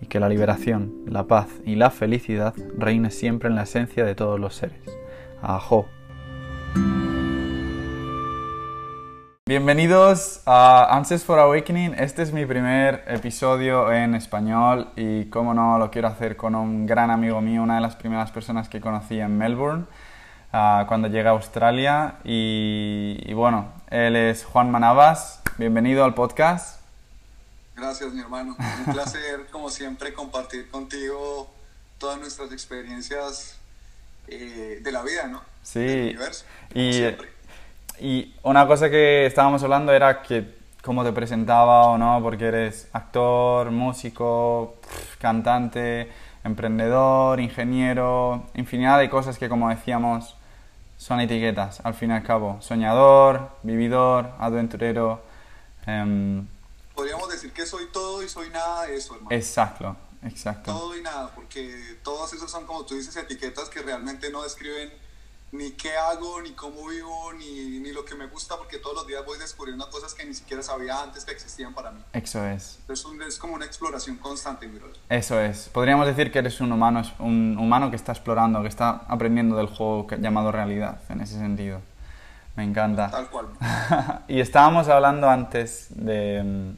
y que la liberación, la paz y la felicidad reine siempre en la esencia de todos los seres. Ajo. Bienvenidos a Answers for Awakening. Este es mi primer episodio en español y como no lo quiero hacer con un gran amigo mío, una de las primeras personas que conocí en Melbourne uh, cuando llegué a Australia y, y bueno, él es Juan Manabas. Bienvenido al podcast. Gracias, mi hermano. Un placer, como siempre, compartir contigo todas nuestras experiencias eh, de la vida, ¿no? Sí. Del universo. Y, y, una cosa que estábamos hablando era que cómo te presentaba o no, porque eres actor, músico, cantante, emprendedor, ingeniero, infinidad de cosas que, como decíamos, son etiquetas, al fin y al cabo. Soñador, vividor, aventurero. Eh, podríamos decir que soy todo y soy nada de eso, hermano. Exacto, exacto. Todo y nada, porque todos esos son, como tú dices, etiquetas que realmente no describen ni qué hago, ni cómo vivo, ni, ni lo que me gusta, porque todos los días voy descubriendo cosas que ni siquiera sabía antes que existían para mí. Eso es. Es, un, es como una exploración constante, mi brother. Eso es. Podríamos decir que eres un humano, un humano que está explorando, que está aprendiendo del juego llamado realidad, en ese sentido. Me encanta. Tal cual. y estábamos hablando antes de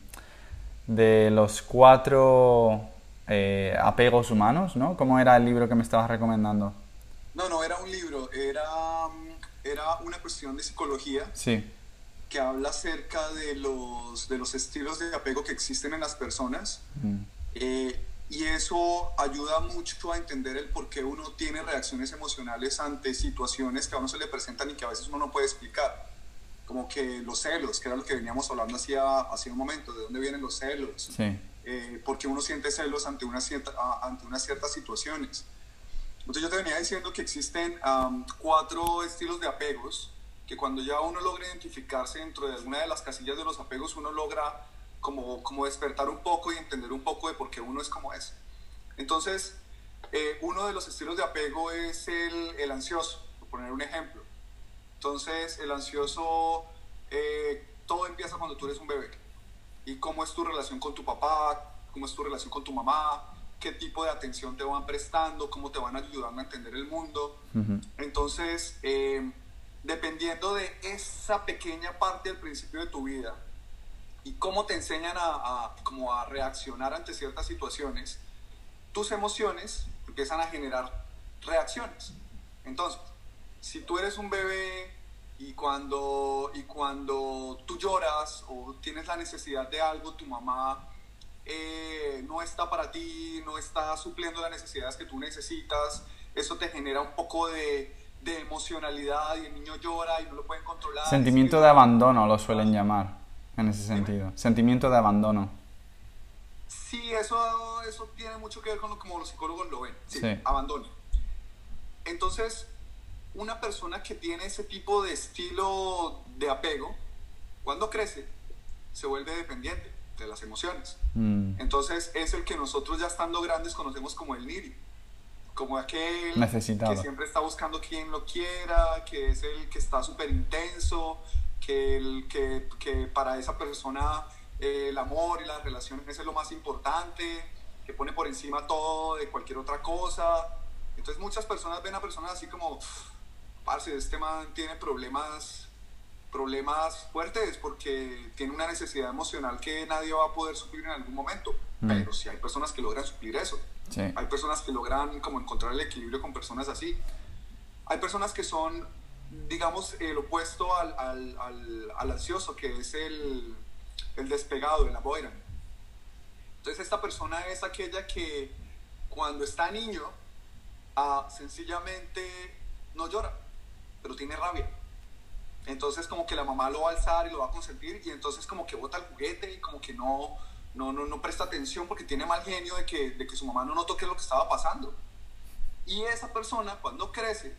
de los cuatro eh, apegos humanos, ¿no? ¿Cómo era el libro que me estabas recomendando? No, no, era un libro, era, era una cuestión de psicología. Sí. Que habla acerca de los, de los estilos de apego que existen en las personas. Mm. Eh, y eso ayuda mucho a entender el por qué uno tiene reacciones emocionales ante situaciones que a uno se le presentan y que a veces uno no puede explicar como que los celos, que era lo que veníamos hablando hacía, hacía un momento, de dónde vienen los celos, sí. eh, porque uno siente celos ante, una cierta, ante unas ciertas situaciones. Entonces yo te venía diciendo que existen um, cuatro estilos de apegos, que cuando ya uno logra identificarse dentro de alguna de las casillas de los apegos, uno logra como, como despertar un poco y entender un poco de por qué uno es como es. Entonces, eh, uno de los estilos de apego es el, el ansioso, por poner un ejemplo. Entonces, el ansioso, eh, todo empieza cuando tú eres un bebé. ¿Y cómo es tu relación con tu papá? ¿Cómo es tu relación con tu mamá? ¿Qué tipo de atención te van prestando? ¿Cómo te van ayudando a entender el mundo? Uh -huh. Entonces, eh, dependiendo de esa pequeña parte del principio de tu vida y cómo te enseñan a, a, como a reaccionar ante ciertas situaciones, tus emociones empiezan a generar reacciones. Entonces, si tú eres un bebé y cuando, y cuando tú lloras o tienes la necesidad de algo, tu mamá eh, no está para ti, no está supliendo las necesidades que tú necesitas, eso te genera un poco de, de emocionalidad y el niño llora y no lo pueden controlar. Sentimiento de abandono lo suelen llamar en ese sentido. Sentimiento de abandono. Sí, eso, eso tiene mucho que ver con lo como los psicólogos lo ven. Sí, abandono. Entonces, una persona que tiene ese tipo de estilo de apego, cuando crece, se vuelve dependiente de las emociones. Mm. Entonces, es el que nosotros ya estando grandes conocemos como el niri como aquel que siempre está buscando quien lo quiera, que es el que está súper intenso, que, el, que, que, para esa persona eh, el amor y las relaciones es lo más importante, que pone por encima todo de cualquier otra cosa. Entonces muchas personas ven a personas así como, parce, este man tiene problemas problemas fuertes porque tiene una necesidad emocional que nadie va a poder suplir en algún momento. Mm. Pero si hay personas que logran suplir eso. Hay personas que logran como encontrar el equilibrio con personas así. Hay personas que son, digamos, el opuesto al, al, al, ansioso, que es el, el despegado, el avoidant. Entonces esta persona es aquella que cuando está niño, ah, sencillamente no llora, pero tiene rabia. Entonces como que la mamá lo va a alzar y lo va a consentir y entonces como que bota el juguete y como que no, no, no, no presta atención porque tiene mal genio de que, de que su mamá no notó qué es lo que estaba pasando. Y esa persona cuando crece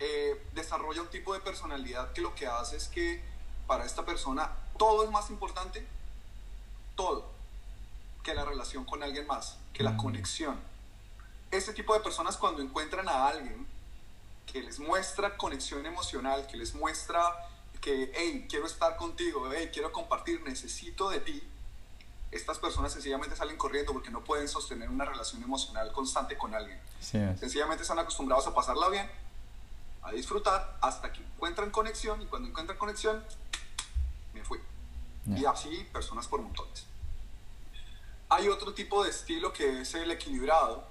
eh, desarrolla un tipo de personalidad que lo que hace es que para esta persona todo es más importante, todo, que la relación con alguien más, que la mm. conexión. Ese tipo de personas cuando encuentran a alguien que les muestra conexión emocional, que les muestra que, hey, quiero estar contigo, hey, quiero compartir, necesito de ti, estas personas sencillamente salen corriendo porque no pueden sostener una relación emocional constante con alguien. sencillamente están acostumbrados a pasarla bien, a disfrutar, hasta que encuentran conexión y cuando encuentran conexión, me fui. Y así personas por montones. Hay otro tipo de estilo que es el equilibrado,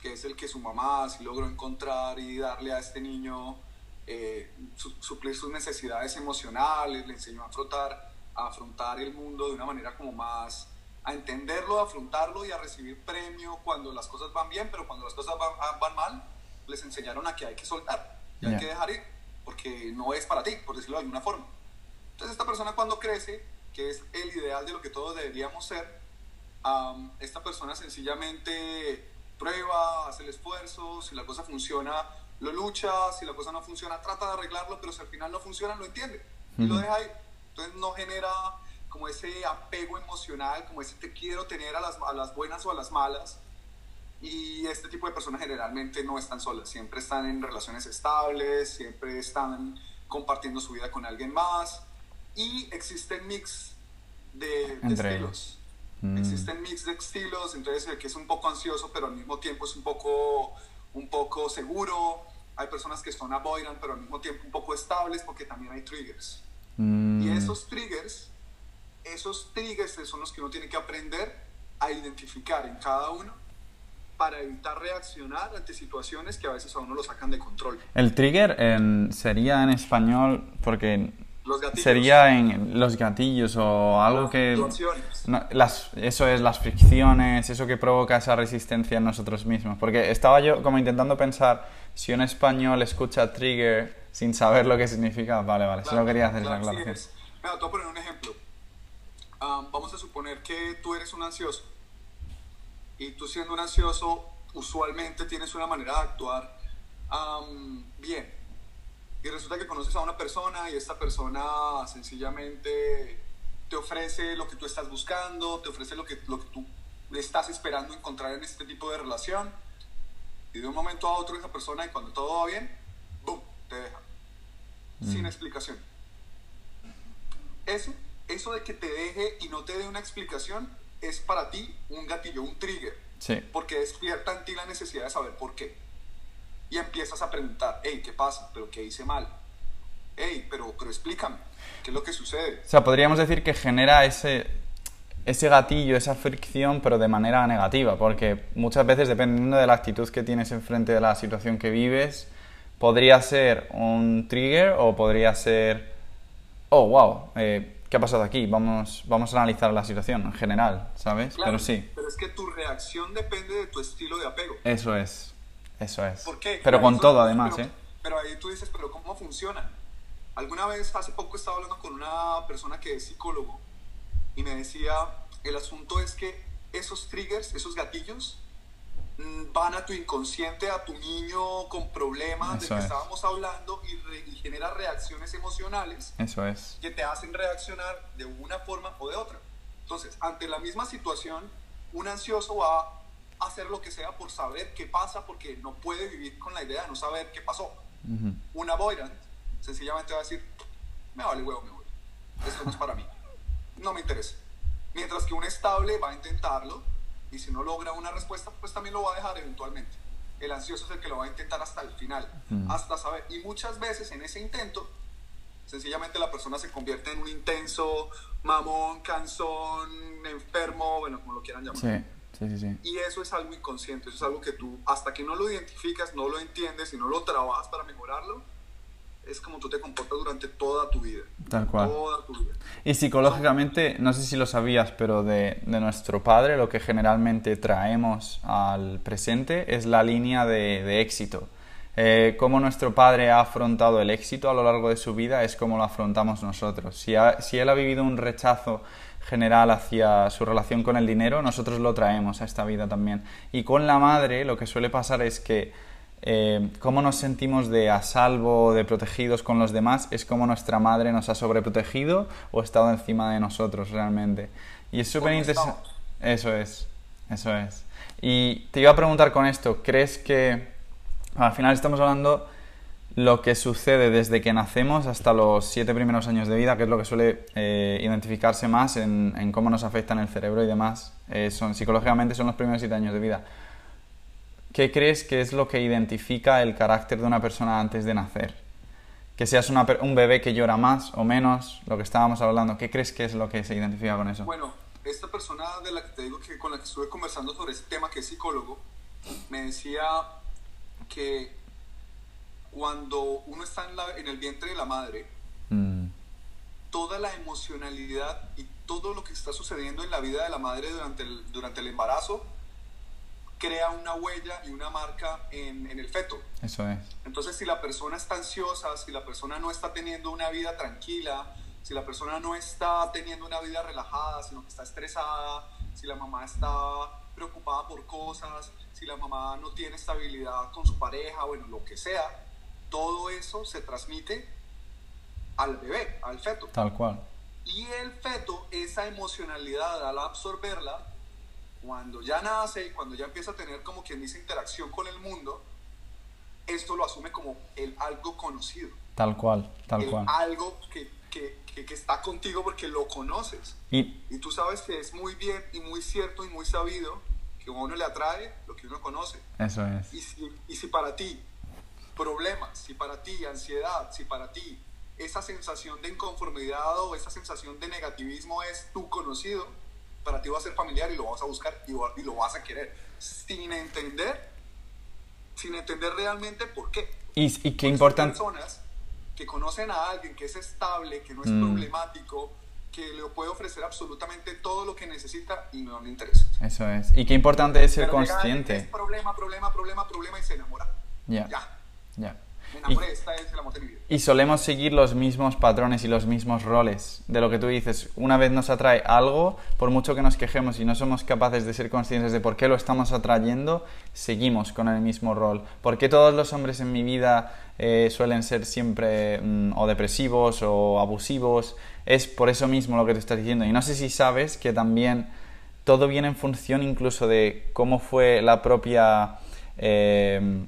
que es el que su mamá sí logró encontrar y darle a este niño, eh, suplir sus necesidades emocionales, le enseñó a afrontar, a afrontar el mundo de una manera como más, a entenderlo, a afrontarlo y a recibir premio cuando las cosas van bien, pero cuando las cosas van, ah, van mal, les enseñaron a que hay que soltar y hay que dejar ir, porque no es para ti, por decirlo de alguna forma. Entonces esta persona cuando crece, que es el ideal de lo que todos deberíamos ser, esta persona sencillamente prueba, hace el esfuerzo, si la cosa funciona, lo lucha, si la cosa no funciona, trata de arreglarlo, pero si al final no funciona, lo entiende y lo deja ahí. Entonces no genera como ese apego emocional, como ese te quiero tener a las, a las buenas o a las malas. Y este tipo de personas generalmente no están solas, siempre están en relaciones estables, siempre están compartiendo su vida con alguien más. Y existen mix de, de estilos. Mm. Existen mix de estilos, entonces el que es un poco ansioso, pero al mismo tiempo es un poco, un poco seguro. Hay personas que son avoidant, pero al mismo tiempo un poco estables, porque también hay triggers. Mm. Y esos triggers, esos triggers son los que uno tiene que aprender a identificar en cada uno para evitar reaccionar ante situaciones que a veces a uno lo sacan de control. El trigger sería en español, porque Sería en los gatillos o algo que... las, eso es, las fricciones, eso que provoca esa resistencia en nosotros mismos. Porque estaba yo como intentando pensar, si un español escucha trigger sin saber lo que significa, vale, vale, solo quería hacer esa aclaración. Mira, te voy a poner un ejemplo. vamos a suponer que tú eres un ansioso y tú siendo un ansioso usualmente tienes una manera de actuar bien y resulta que conoces a una persona y esta persona sencillamente te ofrece lo que tú estás buscando, te ofrece lo que, lo que tú estás esperando encontrar en este tipo de relación y de un momento a otro esa persona y cuando todo va bien, ¡boom!, te deja. Sin mm. explicación. Eso, eso de que te deje y no te dé una explicación es para ti un gatillo, un trigger. Sí. Porque despierta en ti la necesidad de saber por qué y empiezas a preguntar, hey, ¿qué pasa? ¿Pero qué hice mal? Hey, pero, pero explícame, ¿qué es lo que sucede? O sea, podríamos decir que genera ese, ese gatillo, esa fricción, pero de manera negativa, porque muchas veces, dependiendo de la actitud que tienes enfrente de la situación que vives, podría ser un trigger o podría ser, oh, wow, eh, ¿qué ha pasado aquí? Vamos, vamos a analizar la situación en general, ¿sabes? pero sí. Pero es que tu reacción depende de tu estilo de apego. Eso es, eso es. ¿Por qué? Pero con todo además, pero, ¿eh? Pero ahí tú dices, pero ¿cómo funciona? Alguna vez, hace poco estaba hablando con una persona que es psicólogo y me decía, el asunto es que esos triggers, esos gatillos, mm, van a tu inconsciente, a tu niño con problemas de que estábamos hablando y, genera reacciones emocionales Eso es. que te hacen reaccionar de una forma o de otra. Entonces, ante la misma situación, un ansioso va hacer lo que sea por saber qué pasa porque no puede vivir con la idea de no saber qué pasó. Un avoidant sencillamente va a decir, me vale huevo, me voy. Esto no es para mí. No me interesa. Mientras que un estable va a intentarlo y si no logra una respuesta, pues también lo va a dejar eventualmente. El ansioso es el que lo va a intentar hasta el final, hasta saber. Y muchas veces en ese intento, sencillamente la persona se convierte en un intenso, mamón, cansón, enfermo, bueno, como lo quieran llamar. Sí. Sí, sí, sí. Y eso es algo inconsciente, eso es algo que tú, hasta que no lo identificas, no lo entiendes y no lo trabajas para mejorarlo, es como tú te comportas durante toda tu vida. Tal cual. Toda tu vida. Y psicológicamente, no sé si lo sabías, pero de, de nuestro padre lo que generalmente traemos al presente es la línea de, de éxito. Eh, cómo nuestro padre ha afrontado el éxito a lo largo de su vida es como lo afrontamos nosotros. Si, si él ha vivido un rechazo general hacia su relación con el dinero, nosotros lo traemos a esta vida también. Y con la madre lo que suele pasar es que eh, cómo nos sentimos de a salvo, de protegidos con los demás, es como nuestra madre nos ha sobreprotegido o estado encima de nosotros realmente. Y es súper interesante. Eso es, eso es. Y te iba a preguntar con esto, ¿crees que al final estamos hablando lo que sucede desde que nacemos hasta los siete primeros años de vida, que es lo que suele eh, identificarse más en, cómo nos afecta en el cerebro y demás, eh, son, psicológicamente son los primeros siete años de vida. ¿qué crees que es lo que identifica el carácter de una persona antes de nacer? Que seas un bebé que llora más o menos, lo que estábamos hablando, ¿qué crees que es lo que se identifica con eso? Bueno, esta persona de la que te digo que con la que estuve conversando sobre este tema, que es psicólogo, me decía que cuando uno está en, el vientre de la madre, mm. toda la emocionalidad y todo lo que está sucediendo en la vida de la madre durante durante el embarazo crea una huella y una marca en, el feto. Eso es. Entonces, si la persona está ansiosa, si la persona no está teniendo una vida tranquila, si la persona no está teniendo una vida relajada, sino que está estresada, si la mamá está preocupada por cosas, si la mamá no tiene estabilidad con su pareja, bueno, lo que sea, todo eso se transmite al bebé, al feto. Tal cual. Y el feto, esa emocionalidad, al absorberla, cuando ya nace y cuando ya empieza a tener como quien dice interacción con el mundo, esto lo asume como el algo conocido. Tal cual, tal cual. Algo que, que, que, está contigo porque lo conoces. Y, y tú sabes que es muy bien y muy cierto y muy sabido que a uno le atrae lo que uno conoce. Eso es. Y si, y si para ti problemas, si para ti ansiedad, si para ti esa sensación de inconformidad o esa sensación de negativismo es tu conocido, para ti va a ser familiar y lo vas a buscar y, lo vas a querer, sin entender, sin entender realmente por qué. Y, y qué importante. personas que conocen a alguien que es estable, que no es mm. problemático, que le puede ofrecer absolutamente todo lo que necesita y no le interesa. Eso es. Y qué importante es ser consciente. Es problema, problema, problema, problema y se enamora. Ya. Ya. Ya. Y, solemos seguir los mismos patrones y los mismos roles de lo que tú dices. Una vez nos atrae algo, por mucho que nos quejemos y no somos capaces de ser conscientes de por qué lo estamos atrayendo, seguimos con el mismo rol. ¿Por qué todos los hombres en mi vida eh, suelen ser siempre mm, o depresivos o abusivos? Es por eso mismo lo que te estás diciendo. Y no sé si sabes que también todo viene en función incluso de cómo fue la propia... Eh,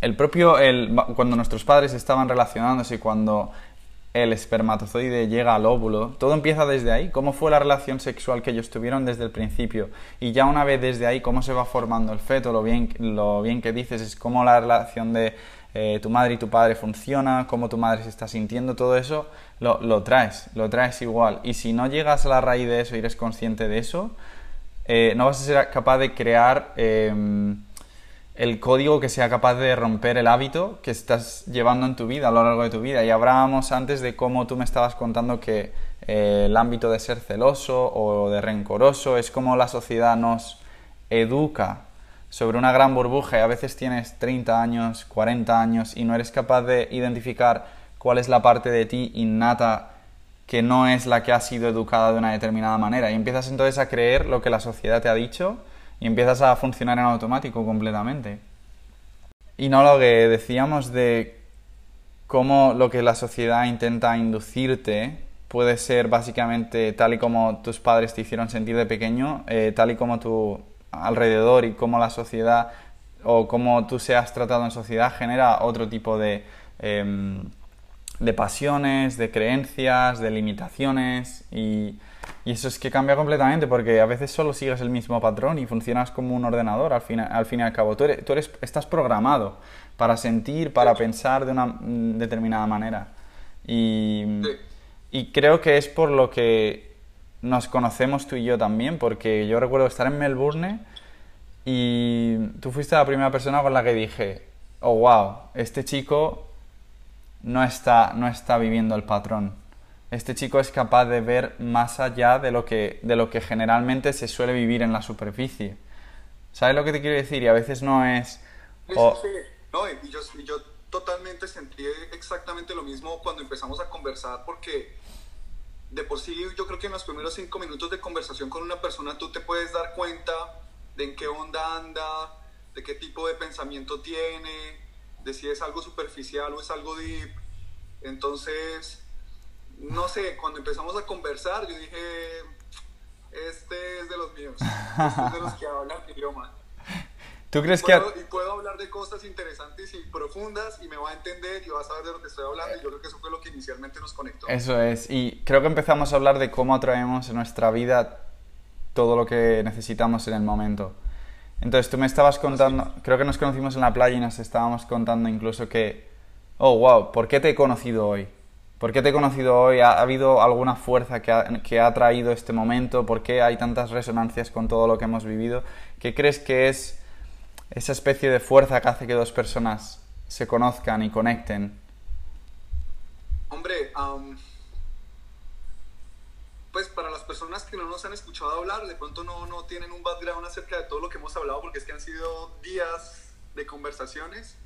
el propio, el, cuando nuestros padres estaban relacionándose y cuando el espermatozoide llega al óvulo, todo empieza desde ahí, cómo fue la relación sexual que ellos tuvieron desde el principio y ya una vez desde ahí cómo se va formando el feto, lo bien, lo bien que dices es cómo la relación de eh, tu madre y tu padre funciona, cómo tu madre se está sintiendo, todo eso lo, lo, traes, lo traes igual. Y si no llegas a la raíz de eso y eres consciente de eso, eh, no vas a ser capaz de crear... Em, el código que sea capaz de romper el hábito que estás llevando en tu vida a lo largo de tu vida. Y hablábamos antes de cómo tú me estabas contando que eh, el ámbito de ser celoso o de rencoroso es como la sociedad nos educa sobre una gran burbuja y a veces tienes 30 años, 40 años y no eres capaz de identificar cuál es la parte de ti innata que no es la que ha sido educada de una determinada manera y empiezas entonces a creer lo que la sociedad te ha dicho y empiezas a funcionar en automático completamente. Y no lo que decíamos de cómo lo que la sociedad intenta inducirte puede ser básicamente tal y como tus padres te hicieron sentir de pequeño, eh, tal y como tu alrededor y cómo la sociedad o cómo tú seas tratado en sociedad genera otro tipo de, em, de pasiones, de creencias, de limitaciones y y eso es que cambia completamente porque a veces solo sigues el mismo patrón y funcionas como un ordenador al fin, al fin y al cabo. Tú, eres, tú eres, estás programado para sentir, para pensar de una mm, determinada manera. Y, y creo que es por lo que nos conocemos tú y yo también, porque yo recuerdo estar en Melbourne y tú fuiste la primera persona con la que dije, oh wow, este chico no está, no está viviendo el patrón este chico es capaz de ver más allá de lo que, de lo que generalmente se suele vivir en la superficie. ¿Sabes lo que te quiero decir? Y a veces no es... Sí, sí. No, y yo, yo totalmente sentí exactamente lo mismo cuando empezamos a conversar porque de por sí yo creo que en los primeros cinco minutos de conversación con una persona tú te puedes dar cuenta de en qué onda anda, de qué tipo de pensamiento tiene, de si es algo superficial o es algo deep. Entonces, no sé, cuando empezamos a conversar, yo dije, este es de los míos, este es de los que hablan mi idioma. ¿Tú crees que.? Y puedo hablar de cosas interesantes y profundas y me va a entender y va a saber de lo que estoy hablando. Y yo creo que eso fue lo que inicialmente nos conectó. Eso es. Y creo que empezamos a hablar de cómo atraemos en nuestra vida todo lo que necesitamos en el momento. Entonces tú me estabas contando, creo que nos conocimos en la playa y nos estábamos contando incluso que, oh, wow, ¿por qué te he conocido hoy? ¿Por qué te he conocido hoy? ¿Ha, habido alguna fuerza que ha, que ha, traído este momento? ¿Por qué hay tantas resonancias con todo lo que hemos vivido? ¿Qué crees que es esa especie de fuerza que hace que dos personas se conozcan y conecten? Hombre, pues para las personas que no nos han escuchado hablar, de pronto no, no tienen un background acerca de todo lo que hemos hablado, porque es que han sido días de conversaciones,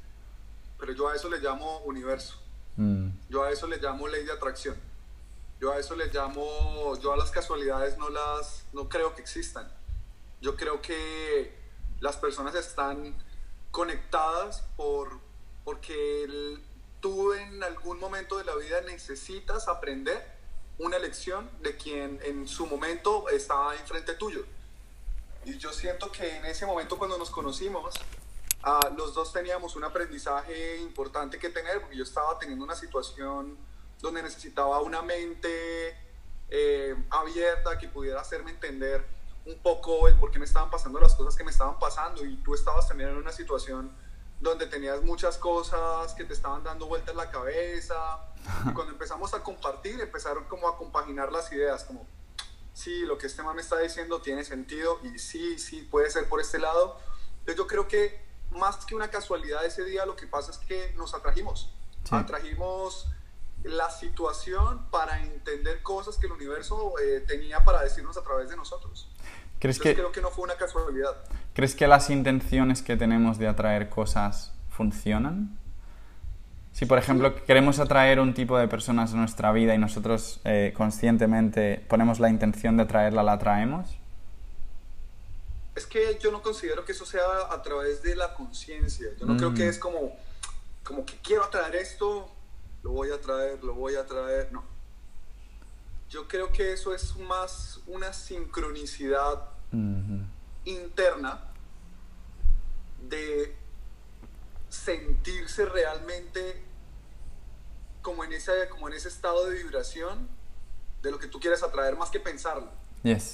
pero yo a eso le llamo universo. Mm. Yo a eso le llamo ley de atracción. Yo a eso le llamo, yo a las casualidades no las, no creo que existan. Yo creo que las personas están conectadas por, porque tú en algún momento de la vida necesitas aprender una lección de quien en su momento estaba enfrente tuyo. Y yo siento que en ese momento cuando nos conocimos, Ah, los dos teníamos un aprendizaje importante que tener, porque yo estaba teniendo una situación donde necesitaba una mente eh, abierta que pudiera hacerme entender un poco el por qué me estaban pasando las cosas que me estaban pasando y tú estabas también en una situación donde tenías muchas cosas que te estaban dando vueltas la cabeza y cuando empezamos a compartir empezaron como a compaginar las ideas como sí, lo que este man me está diciendo tiene sentido y sí, sí, puede ser por este lado. Entonces yo creo que más que una casualidad ese día, lo que pasa es que nos atrajimos. Atrajimos la situación para entender cosas que el universo eh, tenía para decirnos a través de nosotros. ¿Crees que, creo que no fue una casualidad. ¿Crees que las intenciones que tenemos de atraer cosas funcionan? Si, por ejemplo, queremos atraer un tipo de personas a nuestra vida y nosotros eh, conscientemente ponemos la intención de atraerla, ¿la atraemos? es que yo no considero que eso sea a través de la conciencia. Yo no creo que mm. es como, como que quiero atraer esto, lo voy a traer, lo voy a traer. No. Yo creo que eso es más una sincronicidad interna de sentirse realmente como en, ese, como en ese estado de vibración de lo que tú quieres atraer más que pensarlo.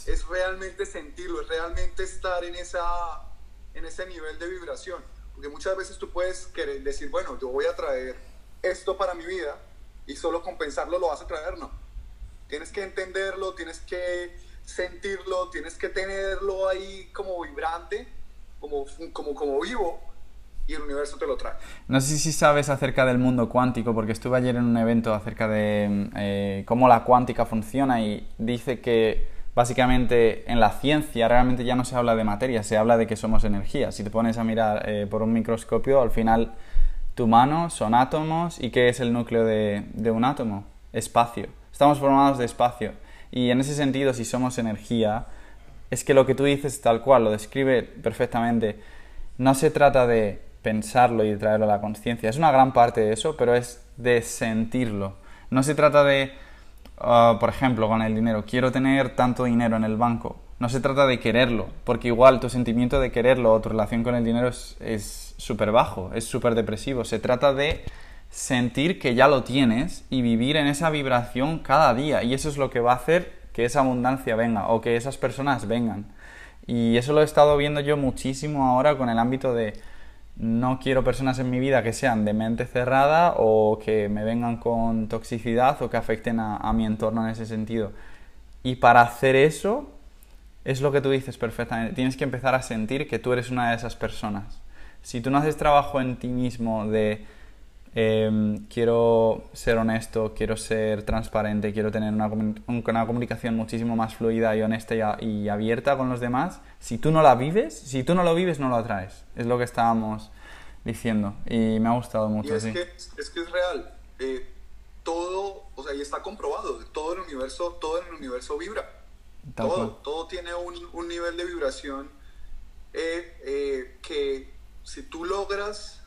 Es realmente sentirlo, es realmente estar en, esa, en ese nivel de vibración. Porque muchas veces tú puedes querer decir, bueno, yo voy a traer esto para mi vida y solo con pensarlo lo vas a traer, no. Tienes que entenderlo, tienes que sentirlo, tienes que tenerlo ahí como vibrante, como, como, como vivo, y el universo te lo trae. No sé si sabes acerca del mundo cuántico, porque estuve ayer en un evento acerca de eh, cómo la cuántica funciona y dice que básicamente en la ciencia realmente ya no se habla de materia, se habla de que somos energía. Si te pones a mirar eh, por un microscopio, al final tu mano son átomos y ¿qué es el núcleo de, de un átomo? Espacio. Estamos formados de espacio. Y en ese sentido, si somos energía, es que lo que tú dices tal cual, lo describe perfectamente. No se trata de pensarlo y traerlo a la conciencia. Es una gran parte de eso, pero es de sentirlo. No se trata de, ah, por ejemplo, con el dinero, quiero tener tanto dinero en el banco. No se trata de quererlo, porque igual tu sentimiento de quererlo o tu relación con el dinero es súper bajo, es súper depresivo. Se trata de sentir que ya lo tienes y vivir en esa vibración cada día. Y eso es lo que va a hacer que esa abundancia venga o que esas personas vengan. Y eso lo he estado viendo yo muchísimo ahora con el ámbito de no quiero personas en mi vida que sean de mente cerrada o que me vengan con toxicidad o que afecten a, mi entorno en ese sentido. Y para hacer eso, es lo que tú dices perfectamente, tienes que empezar a sentir que tú eres una de esas personas. Si tú no haces trabajo en ti mismo de Em, quiero ser honesto, quiero ser transparente, quiero tener una, una comunicación muchísimo más fluida y honesta y, abierta con los demás. Si tú no la vives, si tú no lo vives, no lo atraes. Es lo que estábamos diciendo y me ha gustado mucho. es, que, es que es real. Eh, todo, o sea, y está comprobado, todo el universo, todo el universo vibra. todo, todo tiene un, un, nivel de vibración eh, eh, que si tú logras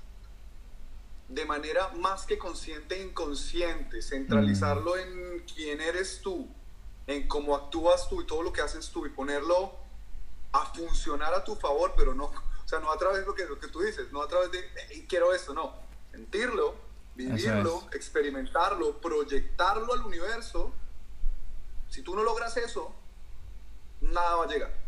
de manera más que consciente e inconsciente, centralizarlo mm. en quién eres tú, en cómo actúas tú y todo lo que haces tú y ponerlo a funcionar a tu favor, pero no, o sea, no a través de lo que, lo que tú dices, no a través de quiero esto, no, sentirlo, vivirlo, experimentarlo, proyectarlo al universo. Si tú no logras eso, nada va a llegar.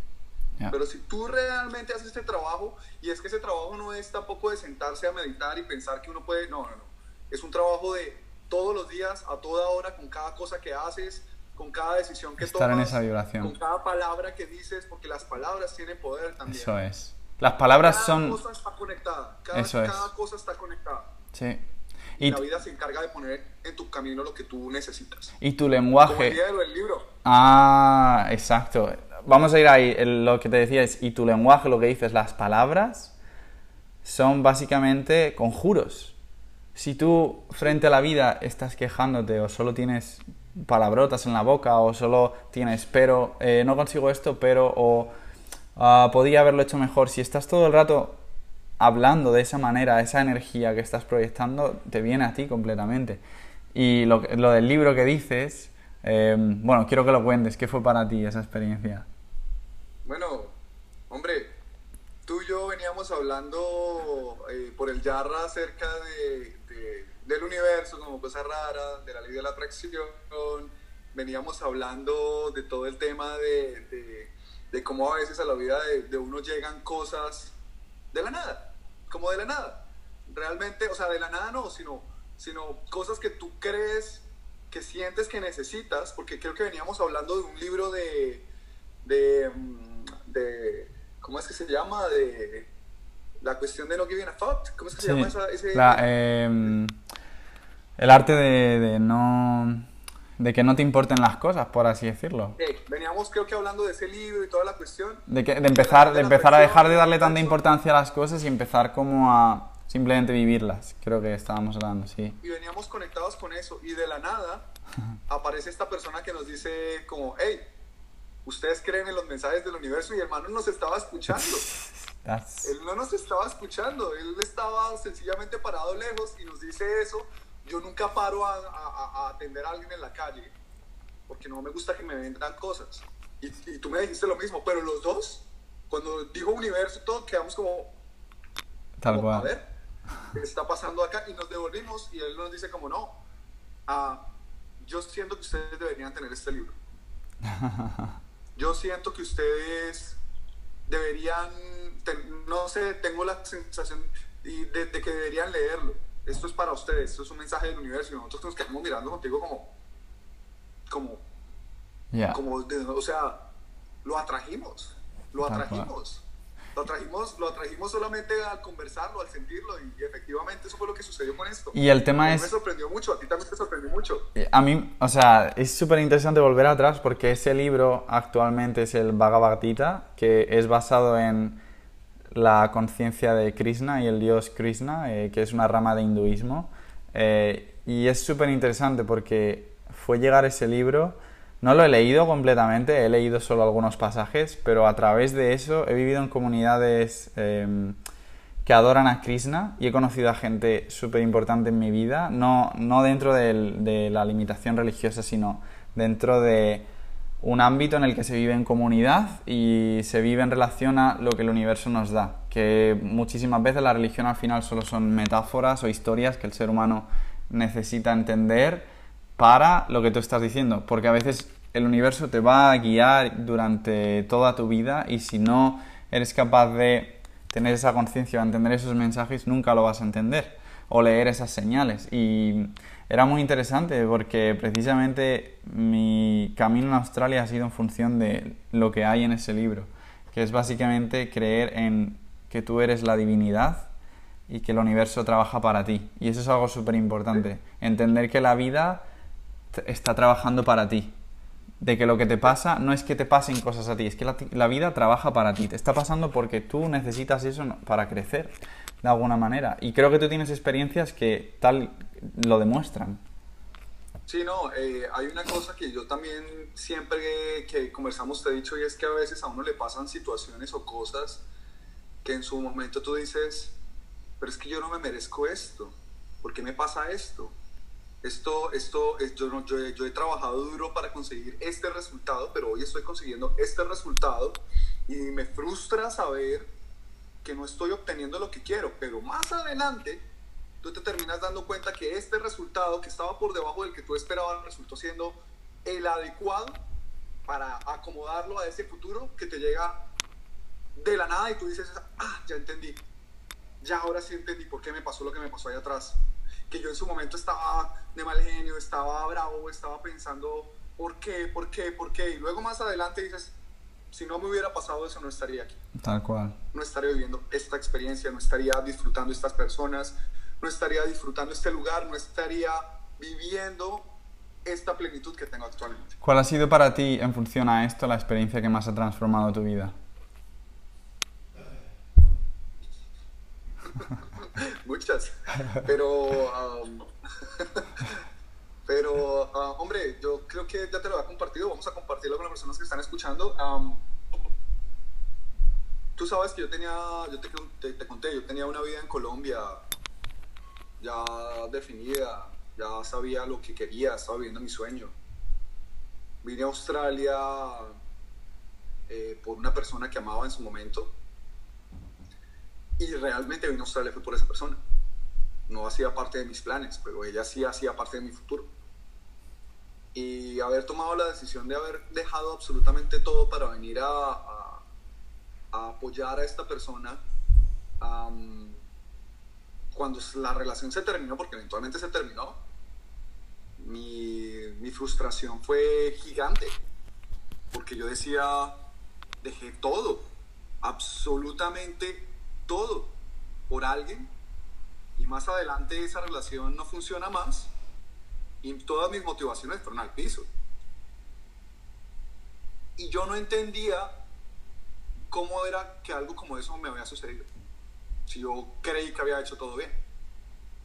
Pero si tú realmente haces este trabajo, y es que ese trabajo no es tampoco de sentarse a meditar y pensar que uno puede, no, no, no. Es un trabajo de todos los días, a toda hora, con cada cosa que haces, con cada decisión que Estar en esa vibración. con cada palabra que dices, porque las palabras tienen poder también. Eso es. Las palabras cada son... Cosa está conectada. Cada, Eso es. cada cosa está conectada. Sí. Y, la vida se encarga de poner en tu camino lo que tú necesitas. Y tu lenguaje... Como el libro. Ah, exacto vamos a ir ahí. lo que te decía es, y tu lenguaje, lo que dices, las palabras, son básicamente conjuros. Si tú frente a la vida estás quejándote o solo tienes palabrotas en la boca o solo tienes pero, eh, no consigo esto, pero, o podía haberlo hecho mejor, si estás todo el rato hablando de esa manera, esa energía que estás proyectando, te viene a ti completamente. Y lo, lo del libro que dices, eh, bueno, quiero que lo cuentes, ¿qué fue para ti esa experiencia? Bueno, hombre, tú y yo veníamos hablando eh, por el Yarra acerca de, del universo como cosa rara, de la ley de la atracción, veníamos hablando de todo el tema de, de, cómo a veces a la vida de, uno llegan cosas de la nada, como de la nada. Realmente, o sea, de la nada no, sino, sino cosas que tú crees, que sientes que necesitas, porque creo que veníamos hablando de un libro de... de mm, de, ¿cómo es que se llama? De la cuestión de no giving a fuck. ¿Cómo es que se llama esa, ese? Em, el arte de, no de que no te importen las cosas, por así decirlo. veníamos creo que hablando de ese libro y toda la cuestión. De, que, de empezar, de, empezar a dejar de darle tanta importancia a las cosas y empezar como a simplemente vivirlas. Creo que estábamos hablando, sí. Y veníamos conectados con eso y de la nada aparece esta persona que nos dice como, hey, ustedes creen en los mensajes del universo y el hermano nos estaba escuchando. Él no nos estaba escuchando, él estaba sencillamente parado lejos y nos dice eso. Yo nunca paro a, atender a alguien en la calle porque no me gusta que me vendan cosas. Y, tú me dijiste lo mismo, pero los dos, cuando dijo universo, todo quedamos como, Tal cual. a ver, ¿qué está pasando acá? Y nos devolvimos y él nos dice como no, ah, yo siento que ustedes deberían tener este libro. yo siento que ustedes deberían, no sé, tengo la sensación de, que deberían leerlo. Esto es para ustedes, esto es un mensaje del universo y nosotros nos quedamos mirando contigo como, como, como, o sea, lo atrajimos, lo atrajimos. Lo trajimos, lo trajimos solamente al conversarlo, al sentirlo, y, efectivamente eso fue lo que sucedió con esto. Y el tema es... Me sorprendió mucho, a ti también te sorprendió mucho. A mí, o sea, es súper interesante volver atrás porque ese libro actualmente es el Bhagavad Gita, que es basado en la conciencia de Krishna y el dios Krishna, eh, que es una rama de hinduismo. Eh, y es súper interesante porque fue llegar ese libro no lo he leído completamente, he leído solo algunos pasajes, pero a través de eso he vivido en comunidades em, que adoran a Krishna y he conocido a gente súper importante en mi vida, no, no dentro de la limitación religiosa, sino dentro de un ámbito en el que se vive en comunidad y se vive en relación a lo que el universo nos da, que muchísimas veces la religión al final solo son metáforas o historias que el ser humano necesita entender para lo que tú estás diciendo, porque a veces el universo te va a guiar durante toda tu vida y si no eres capaz de tener esa conciencia o entender esos mensajes, nunca lo vas a entender o leer esas señales. Y era muy interesante porque precisamente mi camino en Australia ha sido en función de lo que hay en ese libro, que es básicamente creer en que tú eres la divinidad y que el universo trabaja para ti. Y eso es algo súper importante, entender que la vida está trabajando para ti de que lo que te pasa no es que te pasen cosas a ti, es que la, vida trabaja para ti, te está pasando porque tú necesitas eso para crecer de alguna manera. Y creo que tú tienes experiencias que tal lo demuestran. Sí, no, eh, hay una cosa que yo también siempre que conversamos te he dicho y es que a veces a uno le pasan situaciones o cosas que en su momento tú dices, pero es que yo no me merezco esto, ¿por qué me pasa esto? Esto, esto, yo, yo, yo, he trabajado duro para conseguir este resultado, pero hoy estoy consiguiendo este resultado y me frustra saber que no estoy obteniendo lo que quiero, pero más adelante tú te terminas dando cuenta que este resultado que estaba por debajo del que tú esperabas resultó siendo el adecuado para acomodarlo a ese futuro que te llega de la nada y tú dices, ah, ya entendí, ya ahora sí entendí por qué me pasó lo que me pasó ahí atrás que yo en su momento estaba de mal genio, estaba bravo, estaba pensando, ¿por qué? ¿Por qué? ¿Por qué? Y luego más adelante dices, si no me hubiera pasado eso, no estaría aquí. Tal cual. No estaría viviendo esta experiencia, no estaría disfrutando estas personas, no estaría disfrutando este lugar, no estaría viviendo esta plenitud que tengo actualmente. ¿Cuál ha sido para ti, en función a esto, la experiencia que más ha transformado tu vida? Muchas. Pero, pero hombre, yo creo que ya te lo he compartido. Vamos a compartirlo con las personas que están escuchando. tú sabes que yo tenía, yo te, te, conté, yo tenía una vida en Colombia ya definida, ya sabía lo que quería, estaba viviendo mi sueño. Vine a Australia eh, por una persona que amaba en su momento y realmente vino a Australia fue por esa persona. No hacía parte de mis planes, pero ella sí hacía parte de mi futuro. Y haber tomado la decisión de haber dejado absolutamente todo para venir a, a, apoyar a esta persona, cuando la relación se terminó, porque eventualmente se terminó, mi, mi frustración fue gigante. Porque yo decía, dejé todo, absolutamente todo por alguien y más adelante esa relación no funciona más y todas mis motivaciones fueron al piso. Y yo no entendía cómo era que algo como eso me había sucedido. Si yo creí que había hecho todo bien.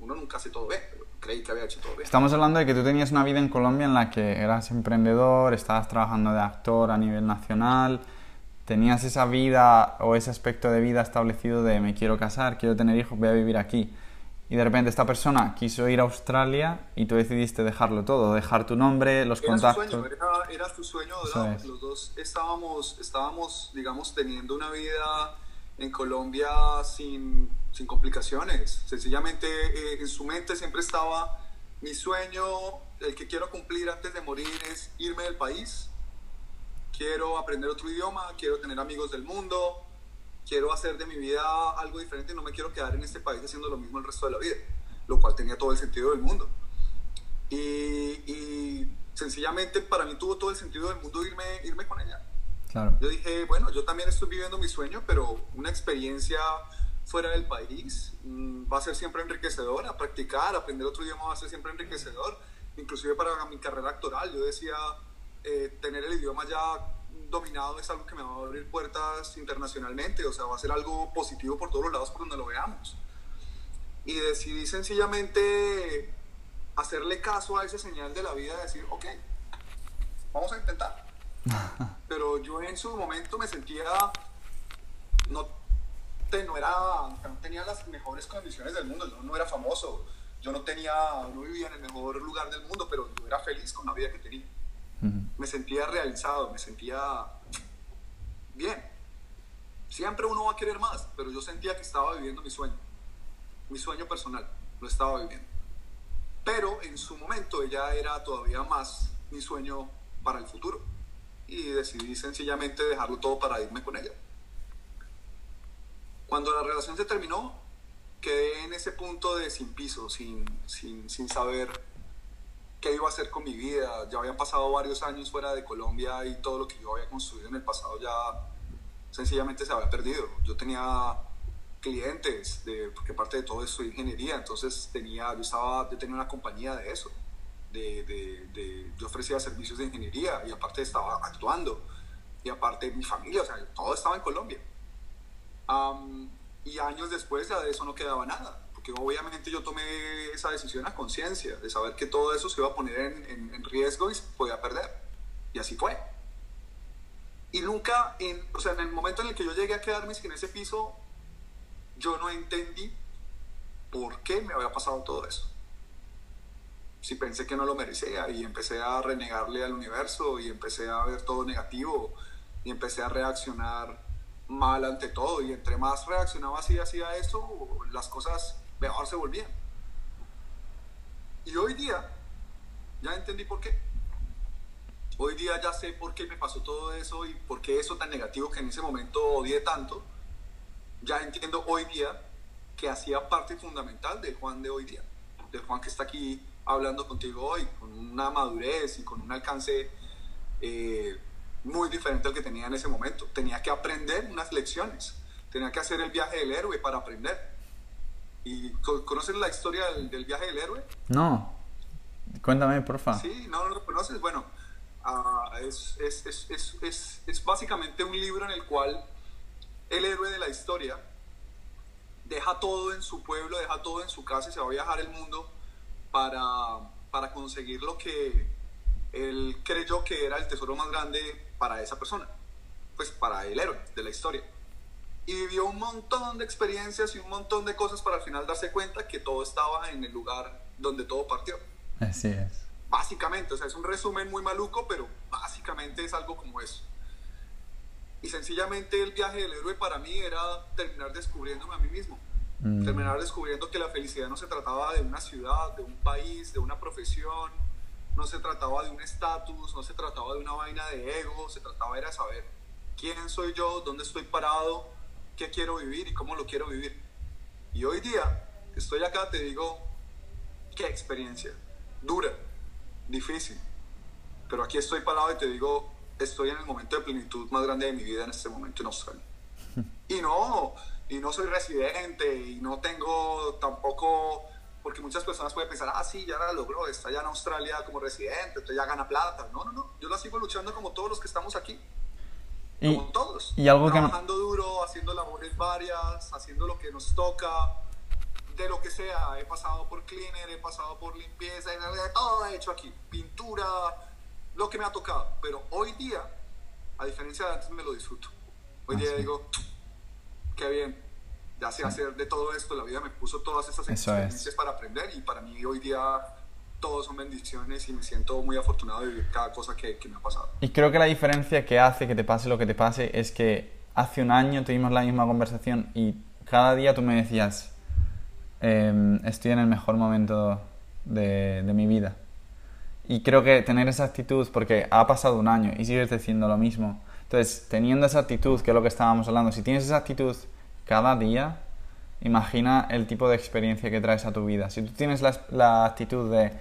Uno nunca hace todo bien, pero creí que había hecho todo bien. Estamos hablando de que tú tenías una vida en Colombia en la que eras emprendedor, estabas trabajando de actor a nivel nacional, tenías esa vida o ese aspecto de vida establecido de me quiero casar, quiero tener hijos, voy a vivir aquí. Y de repente esta persona quiso ir a Australia y tú decidiste dejarlo todo, dejar tu nombre, los contactos. Sueño, era, tu sueño, los dos estábamos, estábamos, digamos, teniendo una vida en Colombia sin, sin complicaciones. Sencillamente eh, en su mente siempre estaba mi sueño, el que quiero cumplir antes de morir es irme del país quiero aprender otro idioma, quiero tener amigos del mundo, quiero hacer de mi vida algo diferente, no me quiero quedar en este país haciendo lo mismo el resto de la vida, lo cual tenía todo el sentido del mundo. Y, sencillamente para mí tuvo todo el sentido del mundo irme, irme con ella. Claro. Yo dije, bueno, yo también estoy viviendo mi sueño, pero una experiencia fuera del país mm, va a ser siempre enriquecedora, practicar, aprender otro idioma va a ser siempre enriquecedor, inclusive para mi carrera actoral, yo decía, eh, tener el idioma ya dominado es algo que me va a abrir puertas internacionalmente, o sea, va a ser algo positivo por todos los lados por donde lo veamos. Y decidí sencillamente hacerle caso a esa señal de la vida, de decir, ok, vamos a intentar. Pero yo en su momento me sentía, no, no, era, no tenía las mejores condiciones del mundo, yo no era famoso, yo no tenía, no vivía en el mejor lugar del mundo, pero yo era feliz con la vida que tenía. Me sentía realizado, me sentía bien. Siempre uno va a querer más, pero yo sentía que estaba viviendo mi sueño, mi sueño personal, lo estaba viviendo. Pero en su momento ella era todavía más mi sueño para el futuro y decidí sencillamente dejarlo todo para irme con ella. Cuando la relación se terminó, quedé en ese punto de sin piso, sin, sin, sin saber qué iba a hacer con mi vida. Ya habían pasado varios años fuera de Colombia y todo lo que yo había construido en el pasado ya sencillamente se había perdido. Yo tenía clientes, de, porque parte de todo eso es ingeniería, entonces tenía, yo, estaba, yo tenía una compañía de eso, de, de, yo ofrecía servicios de ingeniería y aparte estaba actuando y aparte mi familia, o sea, todo estaba en Colombia. y años después ya de eso no quedaba nada porque obviamente yo tomé esa decisión a conciencia, de saber que todo eso se iba a poner en, riesgo y se podía perder. Y así fue. Y nunca, en, o sea, en el momento en el que yo llegué a quedarme sin ese piso, yo no entendí por qué me había pasado todo eso. Si pensé que no lo merecía y empecé a renegarle al universo y empecé a ver todo negativo y empecé a reaccionar mal ante todo y entre más reaccionaba así hacía eso, las cosas mejor se volvían. Y hoy día ya entendí por qué. Hoy día ya sé por qué me pasó todo eso y por qué eso tan negativo que en ese momento odié tanto. Ya entiendo hoy día que hacía parte fundamental de Juan de hoy día. De Juan que está aquí hablando contigo hoy, con una madurez y con un alcance eh, muy diferente al que tenía en ese momento. Tenía que aprender unas lecciones. Tenía que hacer el viaje del héroe para aprender ¿Y conoces la historia del, viaje del héroe? No. Cuéntame, porfa. Sí, no, no lo conoces. Bueno, uh, es, es, es, es, básicamente un libro en el cual el héroe de la historia deja todo en su pueblo, deja todo en su casa y se va a viajar el mundo para, para conseguir lo que él creyó que era el tesoro más grande para esa persona, pues para el héroe de la historia y vivió un montón de experiencias y un montón de cosas para al final darse cuenta que todo estaba en el lugar donde todo partió. Así es. Básicamente, o sea, es un resumen muy maluco, pero básicamente es algo como eso. Y sencillamente el viaje del héroe para mí era terminar descubriéndome a mí mismo. Mm. Terminar descubriendo que la felicidad no se trataba de una ciudad, de un país, de una profesión, no se trataba de un estatus, no se trataba de una vaina de ego, se trataba de saber quién soy yo, dónde estoy parado, qué quiero vivir y cómo lo quiero vivir. Y hoy día, estoy acá, te digo, qué experiencia, dura, difícil, pero aquí estoy parado y te digo, estoy en el momento de plenitud más grande de mi vida en este momento en Australia. Y no, y no soy residente y no tengo tampoco, porque muchas personas pueden pensar, ah, sí, ya la logró, está ya en Australia como residente, entonces ya gana plata. No, no, no, yo la sigo luchando como todos los que estamos aquí. Y, como todos. Y algo trabajando duro, haciendo labores varias, haciendo lo que nos toca, de lo que sea. He pasado por cleaner, he pasado por limpieza, todo he hecho aquí. Pintura, lo que me ha tocado. Pero hoy día, a diferencia de antes, me lo disfruto. Hoy día digo, qué bien, ya sé hacer de todo esto. La vida me puso todas esas experiencias para aprender y para mí hoy día todos son bendiciones y me siento muy afortunado de vivir cada cosa que, que, me ha pasado. Y creo que la diferencia que hace que te pase lo que te pase es que hace un año tuvimos la misma conversación y cada día tú me decías, em, estoy en el mejor momento de, de mi vida. Y creo que tener esa actitud, porque ha pasado un año y sigues diciendo lo mismo. Entonces, teniendo esa actitud, que es lo que estábamos hablando, si tienes esa actitud cada día, imagina el tipo de experiencia que traes a tu vida. Si tú tienes la, la actitud de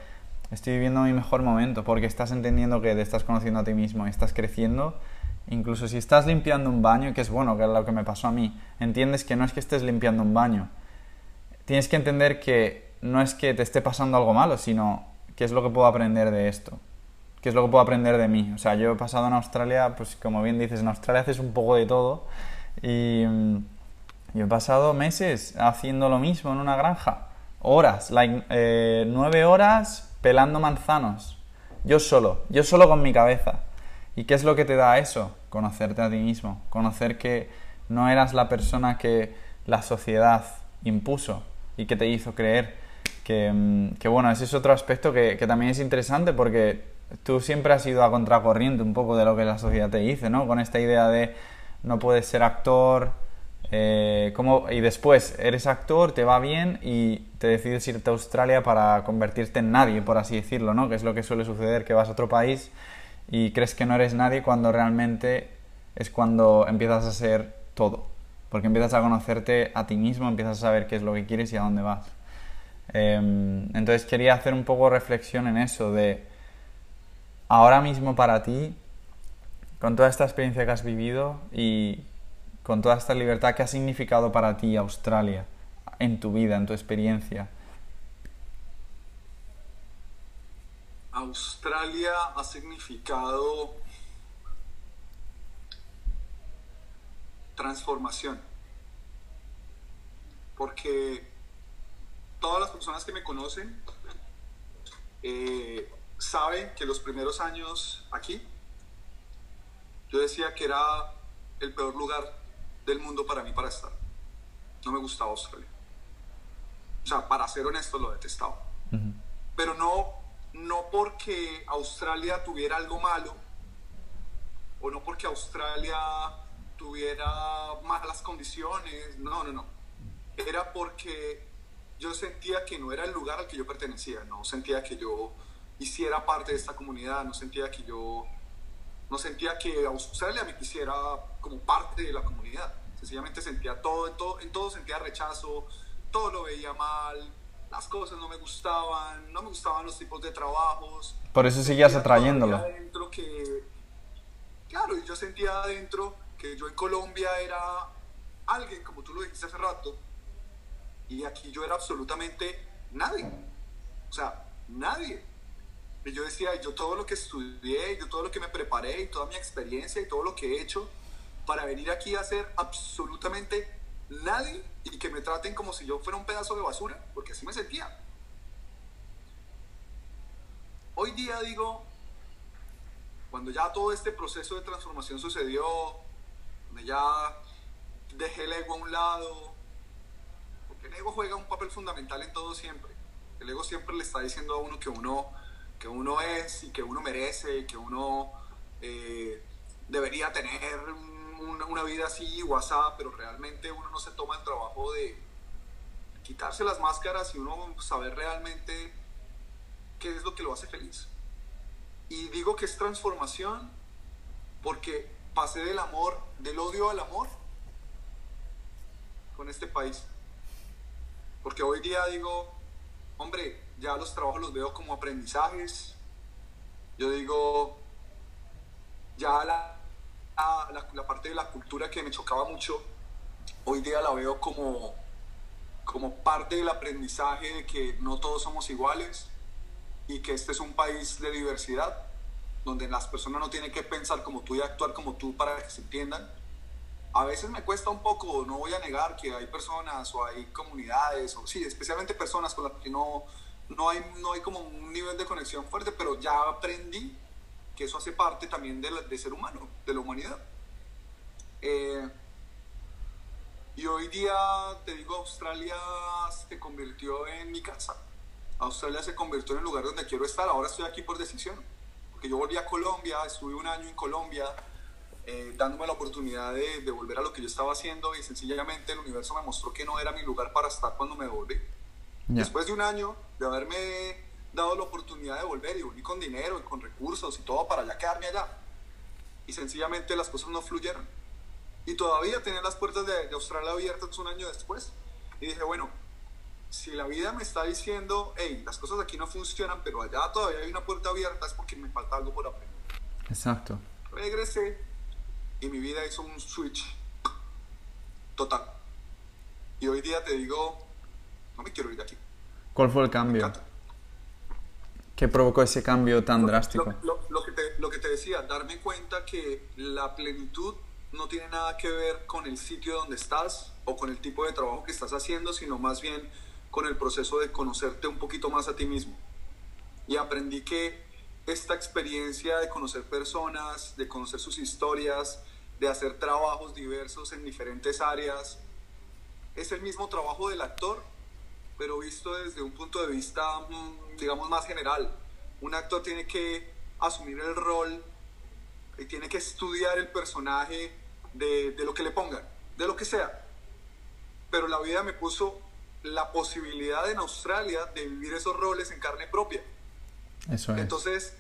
estoy viviendo mi mejor momento porque estás entendiendo que te estás conociendo a ti mismo y estás creciendo, incluso si estás limpiando un baño, que es bueno, que es lo que me pasó a mí, entiendes que no es que estés limpiando un baño. Tienes que entender que no es que te esté pasando algo malo, sino qué es lo que puedo aprender de esto. ¿Qué es lo que puedo aprender de mí? O sea, yo he pasado en Australia, pues como bien dices, en Australia haces un poco de todo y mm, yo he pasado meses haciendo lo mismo en una granja. Horas, like, eh, nueve horas pelando manzanos. Yo solo, yo solo con mi cabeza. ¿Y qué es lo que te da eso? Conocerte a ti mismo, conocer que no eras la persona que la sociedad impuso y que te hizo creer. Que, mm, que bueno, ese es otro aspecto que, que, también es interesante porque tú siempre has ido a contracorriente un poco de lo que la sociedad te dice, ¿no? Con esta idea de no puedes ser actor, eh, y después eres actor, te va bien y te decides irte a Australia para convertirte en nadie, por así decirlo, ¿no? Que es lo que suele suceder, que vas a otro país y crees que no eres nadie cuando realmente es cuando empiezas a ser todo. Porque empiezas a conocerte a ti mismo, empiezas a saber qué es lo que quieres y a dónde vas. Em, entonces quería hacer un poco reflexión en eso de ahora mismo para ti, con toda esta experiencia que has vivido y con toda esta libertad, ¿qué ha significado para ti Australia en tu vida, en tu experiencia? Australia ha significado transformación, porque todas las personas que me conocen eh, saben que los primeros años aquí, yo decía que era el peor lugar del mundo para mí para estar. No me gustaba Australia. O sea, para ser honesto, lo detestaba. Pero no, no porque Australia tuviera algo malo, o no porque Australia tuviera malas condiciones, no, no, no. Era porque yo sentía que no era el lugar al que yo pertenecía, no sentía que yo hiciera parte de esta comunidad, no sentía que yo, no sentía que Australia me quisiera como parte de la comunidad. Sencillamente sentía todo, en todo, en todo sentía rechazo, todo lo veía mal, las cosas no me gustaban, no me gustaban los tipos de trabajos. Por eso seguías atrayéndolo. Que, claro, yo sentía adentro que yo en Colombia era alguien, como tú lo dijiste hace rato, y aquí yo era absolutamente nadie. O sea, nadie. Yo decía, yo todo lo que estudié, yo todo lo que me preparé, y toda mi experiencia y todo lo que he hecho, para venir aquí a ser absolutamente nadie y que me traten como si yo fuera un pedazo de basura, porque así me sentía. Hoy día digo, cuando ya todo este proceso de transformación sucedió, donde ya dejé el ego a un lado, porque el ego juega un papel fundamental en todo siempre. El ego siempre le está diciendo a uno que uno, que uno es y que uno merece y que uno eh, debería tener una, vida así, WhatsApp, pero realmente uno no se toma el trabajo de quitarse las máscaras y uno saber realmente qué es lo que lo hace feliz. Y digo que es transformación porque pasé del amor, del odio al amor con este país. Porque hoy día digo, hombre, ya los trabajos los veo como aprendizajes. Yo digo, ya la, la, parte de la cultura que me chocaba mucho, hoy día la veo como, como parte del aprendizaje de que no todos somos iguales y que este es un país de diversidad, donde las personas no tienen que pensar como tú y actuar como tú para que se entiendan. A veces me cuesta un poco, no voy a negar que hay personas o hay comunidades, o sí, especialmente personas con las que no, no, hay, no hay como un nivel de conexión fuerte, pero ya aprendí que eso hace parte también de, ser humano, de la humanidad. Eh, y hoy día, te digo, Australia se convirtió en mi casa. Australia se convirtió en el lugar donde quiero estar. Ahora estoy aquí por decisión. Porque yo volví a Colombia, estuve un año en Colombia, eh, dándome la oportunidad de, volver a lo que yo estaba haciendo y sencillamente el universo me mostró que no era mi lugar para estar cuando me volví. Después de un año de haberme dado la oportunidad de volver y volví con dinero y con recursos y todo para ya quedarme allá. Y sencillamente las cosas no fluyeron. Y todavía tenía las puertas de, de Australia abiertas un año después. Y dije, bueno, si la vida me está diciendo, hey, las cosas aquí no funcionan, pero allá todavía hay una puerta abierta, es porque me falta algo por aprender. Exacto. Regresé y mi vida hizo un switch total. Y hoy día te digo, no me quiero ir de aquí. ¿Cuál fue el cambio? ¿Qué provocó ese cambio tan drástico? Lo, que te, lo que te decía, darme cuenta que la plenitud no tiene nada que ver con el sitio donde estás o con el tipo de trabajo que estás haciendo, sino más bien con el proceso de conocerte un poquito más a ti mismo. Y aprendí que esta experiencia de conocer personas, de conocer sus historias, de hacer trabajos diversos en diferentes áreas, es el mismo trabajo del actor, pero visto desde un punto de vista, mm, digamos, más general. Un actor tiene que asumir el rol y tiene que estudiar el personaje de, de lo que le pongan, de lo que sea. Pero la vida me puso la posibilidad en Australia de vivir esos roles en carne propia. Eso es. Entonces,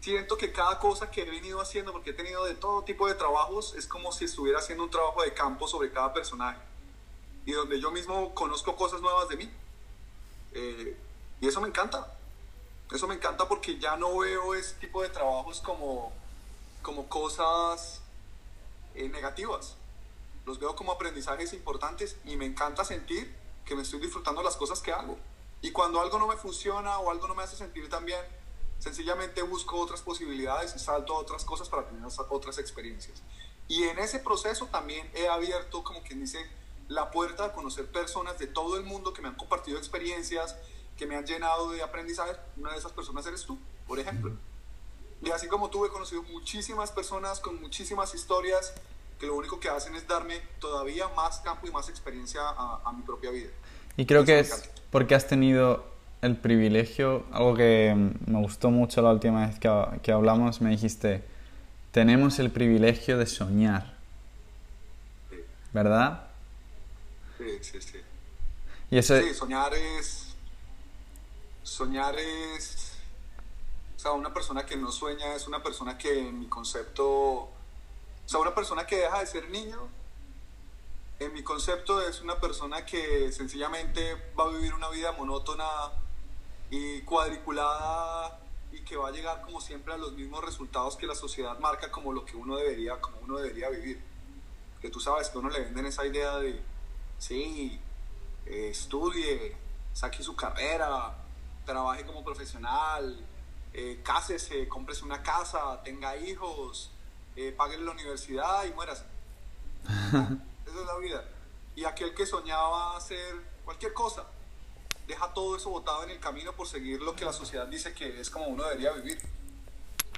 siento que cada cosa que he venido haciendo, porque he tenido de todo tipo de trabajos, es como si estuviera haciendo un trabajo de campo sobre cada personaje. Y donde yo mismo conozco cosas nuevas de mí. Eh, y eso me encanta. Eso me encanta porque ya no veo ese tipo de trabajos como, como cosas eh, negativas. Los veo como aprendizajes importantes y me encanta sentir que me estoy disfrutando las cosas que hago. Y cuando algo no me funciona o algo no me hace sentir tan bien, sencillamente busco otras posibilidades y salto a otras cosas para tener otras experiencias. Y en ese proceso también he abierto, como quien dice, la puerta a conocer personas de todo el mundo que me han compartido experiencias, que me han llenado de aprendizaje. Una de esas personas eres tú, por ejemplo. Y así como tú he conocido muchísimas personas con muchísimas historias que lo único que hacen es darme todavía más campo y más experiencia a, mi propia vida. Y creo que es porque has tenido el privilegio, algo que me gustó mucho la última vez que, que hablamos, me dijiste, tenemos el privilegio de soñar. ¿Verdad? Sí, sí, sí. Y eso... Sí, soñar es... Soñar es... O sea, una persona que no sueña es una persona que en mi concepto o sea, una persona que deja de ser niño, en mi concepto es una persona que sencillamente va a vivir una vida monótona y cuadriculada y que va a llegar como siempre a los mismos resultados que la sociedad marca como lo que uno debería, como uno debería vivir. Que tú sabes que uno le venden esa idea de, sí, eh, estudie, saque su carrera, trabaje como profesional, eh, cásese, cómprese una casa, tenga hijos, eh, la universidad y mueras. Esa es la vida. Y aquel que soñaba hacer cualquier cosa, deja todo eso botado en el camino por seguir lo que la sociedad dice que es como uno debería vivir.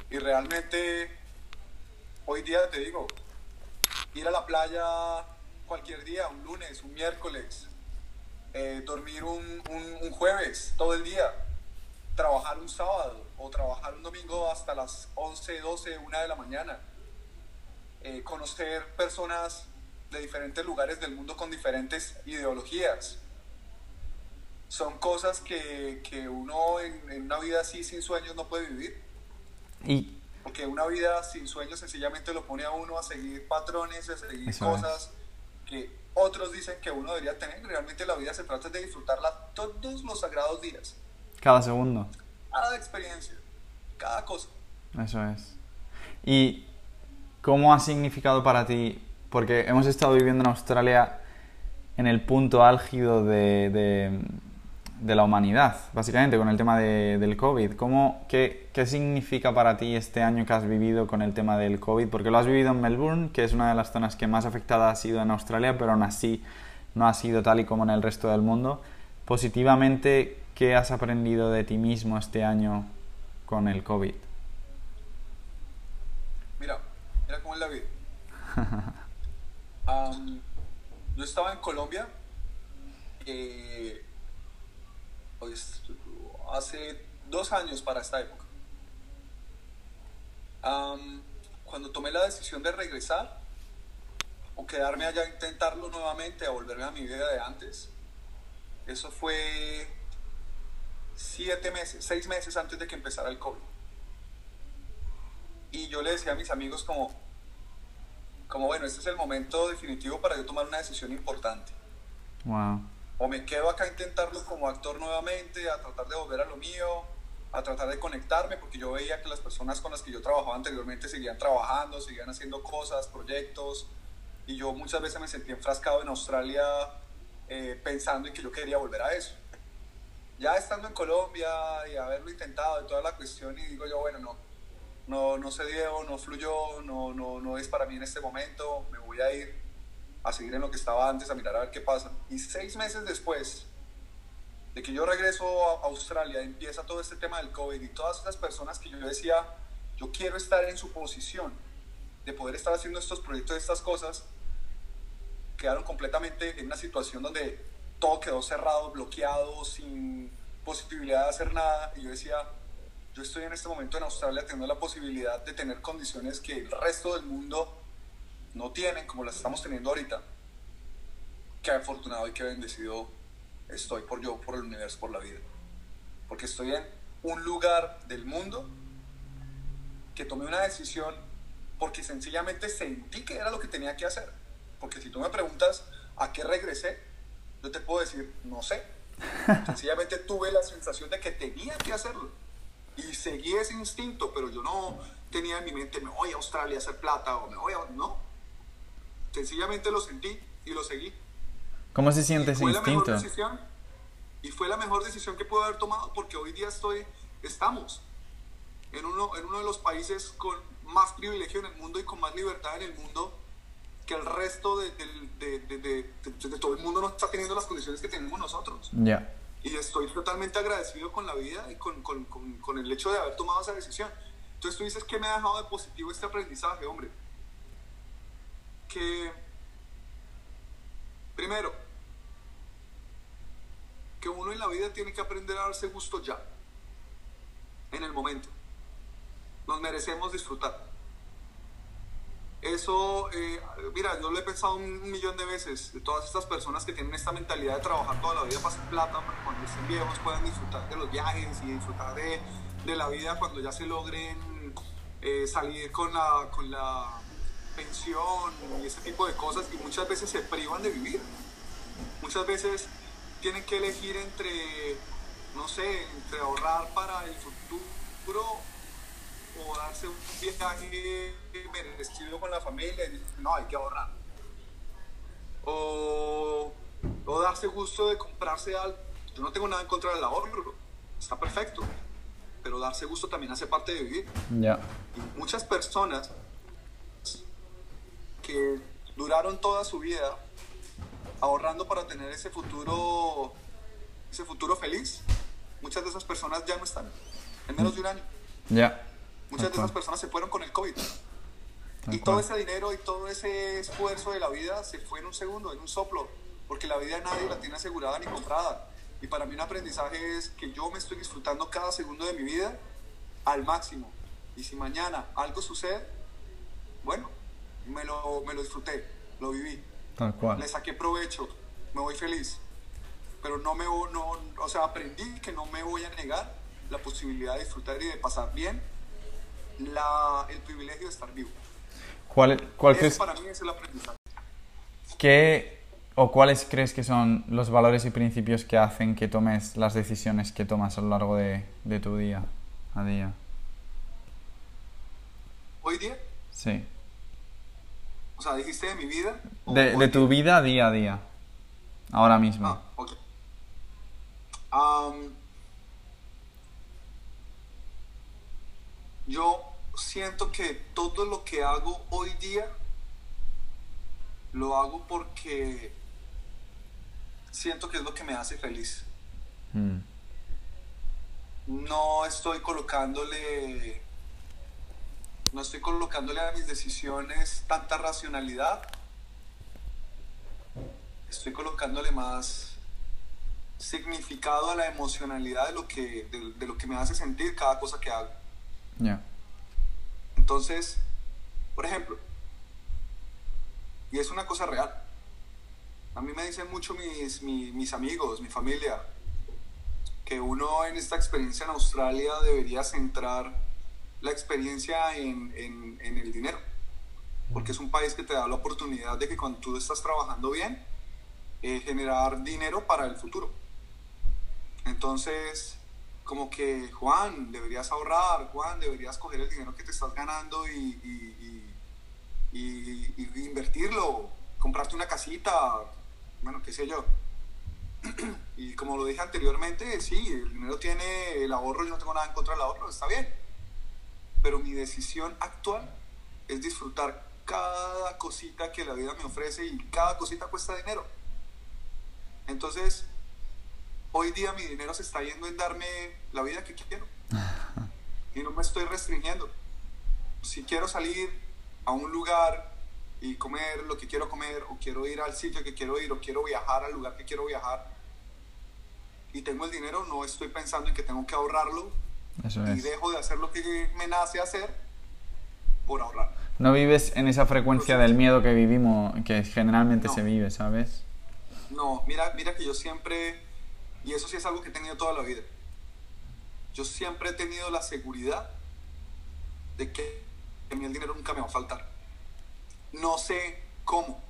Y realmente, hoy día te digo, ir a la playa cualquier día, un lunes, un miércoles, eh, dormir un, un, jueves todo el día, trabajar un sábado o trabajar un domingo hasta las 11, 12, 1 de la mañana eh, conocer personas de diferentes lugares del mundo con diferentes ideologías. Son cosas que, que uno en, una vida así sin sueños no puede vivir. Y... Porque una vida sin sueños sencillamente lo pone a uno a seguir patrones, a seguir cosas que otros dicen que uno debería tener. Realmente la vida se trata de disfrutarla todos los sagrados días. Cada segundo. Cada experiencia, cada cosa. Eso es. Y ¿Cómo ha significado para ti? Porque hemos estado viviendo en Australia en el punto álgido de, de, la humanidad, básicamente, con el tema de, del COVID. ¿Cómo, qué, qué, significa para ti este año que has vivido con el tema del COVID? Porque lo has vivido en Melbourne, que es una de las zonas que más afectada ha sido en Australia, pero aún así no ha sido tal y como en el resto del mundo. Positivamente, ¿qué has aprendido de ti mismo este año con el COVID? cómo es la vida. yo estaba en Colombia eh, pues, hace dos años para esta época. cuando tomé la decisión de regresar o quedarme allá intentarlo nuevamente, a volverme a mi vida de antes, eso fue siete meses, seis meses antes de que empezara el COVID. Y yo le decía a mis amigos como, como bueno, este es el momento definitivo para yo tomar una decisión importante. Wow. O me quedo acá a intentarlo como actor nuevamente, a tratar de volver a lo mío, a tratar de conectarme, porque yo veía que las personas con las que yo trabajaba anteriormente seguían trabajando, seguían haciendo cosas, proyectos, y yo muchas veces me sentí enfrascado en Australia eh, pensando en que yo quería volver a eso. Ya estando en Colombia y haberlo intentado y toda la cuestión, y digo yo, bueno, no, no, no se dio, no fluyó, no, no, no es para mí en este momento, me voy a ir a seguir en lo que estaba antes, a mirar a ver qué pasa. Y seis meses después, de que yo regreso a Australia, empieza todo este tema del COVID y todas esas personas que yo decía, yo quiero estar en su posición de poder estar haciendo estos proyectos, estas cosas, quedaron completamente en una situación donde todo quedó cerrado, bloqueado, sin posibilidad de hacer nada. Y yo decía, yo estoy en este momento en Australia teniendo la posibilidad de tener condiciones que el resto del mundo no tienen, como las estamos teniendo ahorita. Qué afortunado y qué bendecido estoy por yo, por el universo, por la vida. Porque estoy en un lugar del mundo que tomé una decisión porque sencillamente sentí que era lo que tenía que hacer. Porque si tú me preguntas a qué regresé, yo te puedo decir, no sé. Sencillamente tuve la sensación de que tenía que hacerlo. Y seguí ese instinto, pero yo no tenía en mi mente, me voy a Australia a hacer plata o me voy a... No. Sencillamente lo sentí y lo seguí. ¿Cómo se siente ese instinto? y fue la mejor decisión que pude haber tomado porque hoy día estoy, estamos en uno, en uno de los países con más privilegio en el mundo y con más libertad en el mundo que el resto de, de, de, todo el mundo no está teniendo las condiciones que tenemos nosotros. Ya. Y estoy totalmente agradecido con la vida y con, con, con, con, el hecho de haber tomado esa decisión. Entonces tú dices que me ha dejado de positivo este aprendizaje, hombre. Que, primero, que uno en la vida tiene que aprender a darse gusto ya, en el momento. Nos merecemos disfrutar. Eso, eh, mira, yo lo he pensado un millón de veces, de todas estas personas que tienen esta mentalidad de trabajar toda la vida para hacer plata, para cuando estén viejos puedan disfrutar de los viajes y disfrutar de, de la vida cuando ya se logren eh, salir con la, con la pensión y ese tipo de cosas y muchas veces se privan de vivir. Muchas veces tienen que elegir entre, no sé, entre ahorrar para el futuro o darse un viaje merecido con la familia no, hay que ahorrar. O, o darse gusto de comprarse algo. Yo no tengo nada en contra del ahorro, está perfecto, pero darse gusto también hace parte de vivir. Ya. Y muchas personas que duraron toda su vida ahorrando para tener ese futuro, ese futuro feliz, muchas de esas personas ya no están, en menos de un año. Ya. Muchas de esas personas se fueron con el COVID. y todo ese dinero y todo ese esfuerzo de la vida se fue en un segundo, en un soplo, porque la vida nadie la tiene asegurada ni comprada. Y para mí un aprendizaje es que yo me estoy disfrutando cada segundo de mi vida al máximo. Y si mañana algo sucede, bueno, me lo, me lo disfruté, lo viví. Tal cual. Le saqué provecho, me voy feliz. Pero no me no, o sea, aprendí que no me voy a negar la posibilidad de disfrutar y de pasar bien la, el privilegio de estar vivo. ¿Cuál, cuál crees, para mí es el aprendizaje. ¿Qué o cuáles crees que son los valores y principios que hacen que tomes las decisiones que tomas a lo largo de, de tu día a día? ¿Hoy día? Sí. O sea, dijiste de mi vida. De, de tu vida día a día. Ahora mismo. Ah, ok. Um, yo siento que todo lo que hago hoy día lo hago porque siento que es lo que me hace feliz. Mm. No estoy colocándole no estoy colocándole a mis decisiones tanta racionalidad, estoy colocándole más significado a la emocionalidad de lo que, de, lo que me hace sentir cada cosa que hago. Entonces, por ejemplo, y es una cosa real, a mí me dicen mucho mis, mis, mis amigos, mi familia, que uno en esta experiencia en Australia debería centrar la experiencia en, en, el dinero, porque es un país que te da la oportunidad de que cuando tú estás trabajando bien, eh, generar dinero para el futuro. Entonces, como que, Juan, deberías ahorrar, Juan, deberías coger el dinero que te estás ganando y, invertirlo, comprarte una casita, bueno, qué sé yo. y como lo dije anteriormente, sí, el dinero tiene el ahorro, yo no tengo nada en contra del ahorro, está bien. Pero mi decisión actual es disfrutar cada cosita que la vida me ofrece y cada cosita cuesta dinero. Entonces, hoy día mi dinero se está yendo en darme la vida que quiero. Y no me estoy restringiendo. Si quiero salir a un lugar y comer lo que quiero comer, o quiero ir al sitio que quiero ir, o quiero viajar al lugar que quiero viajar, y tengo el dinero, no estoy pensando en que tengo que ahorrarlo y dejo de hacer lo que me nace hacer por ahorrar. No vives en esa frecuencia del miedo que vivimos, que generalmente se vive, ¿sabes? No, mira, mira que yo siempre, y eso sí es algo que he tenido toda la vida, yo siempre he tenido la seguridad de que, a mí el dinero nunca me va a faltar. No sé cómo,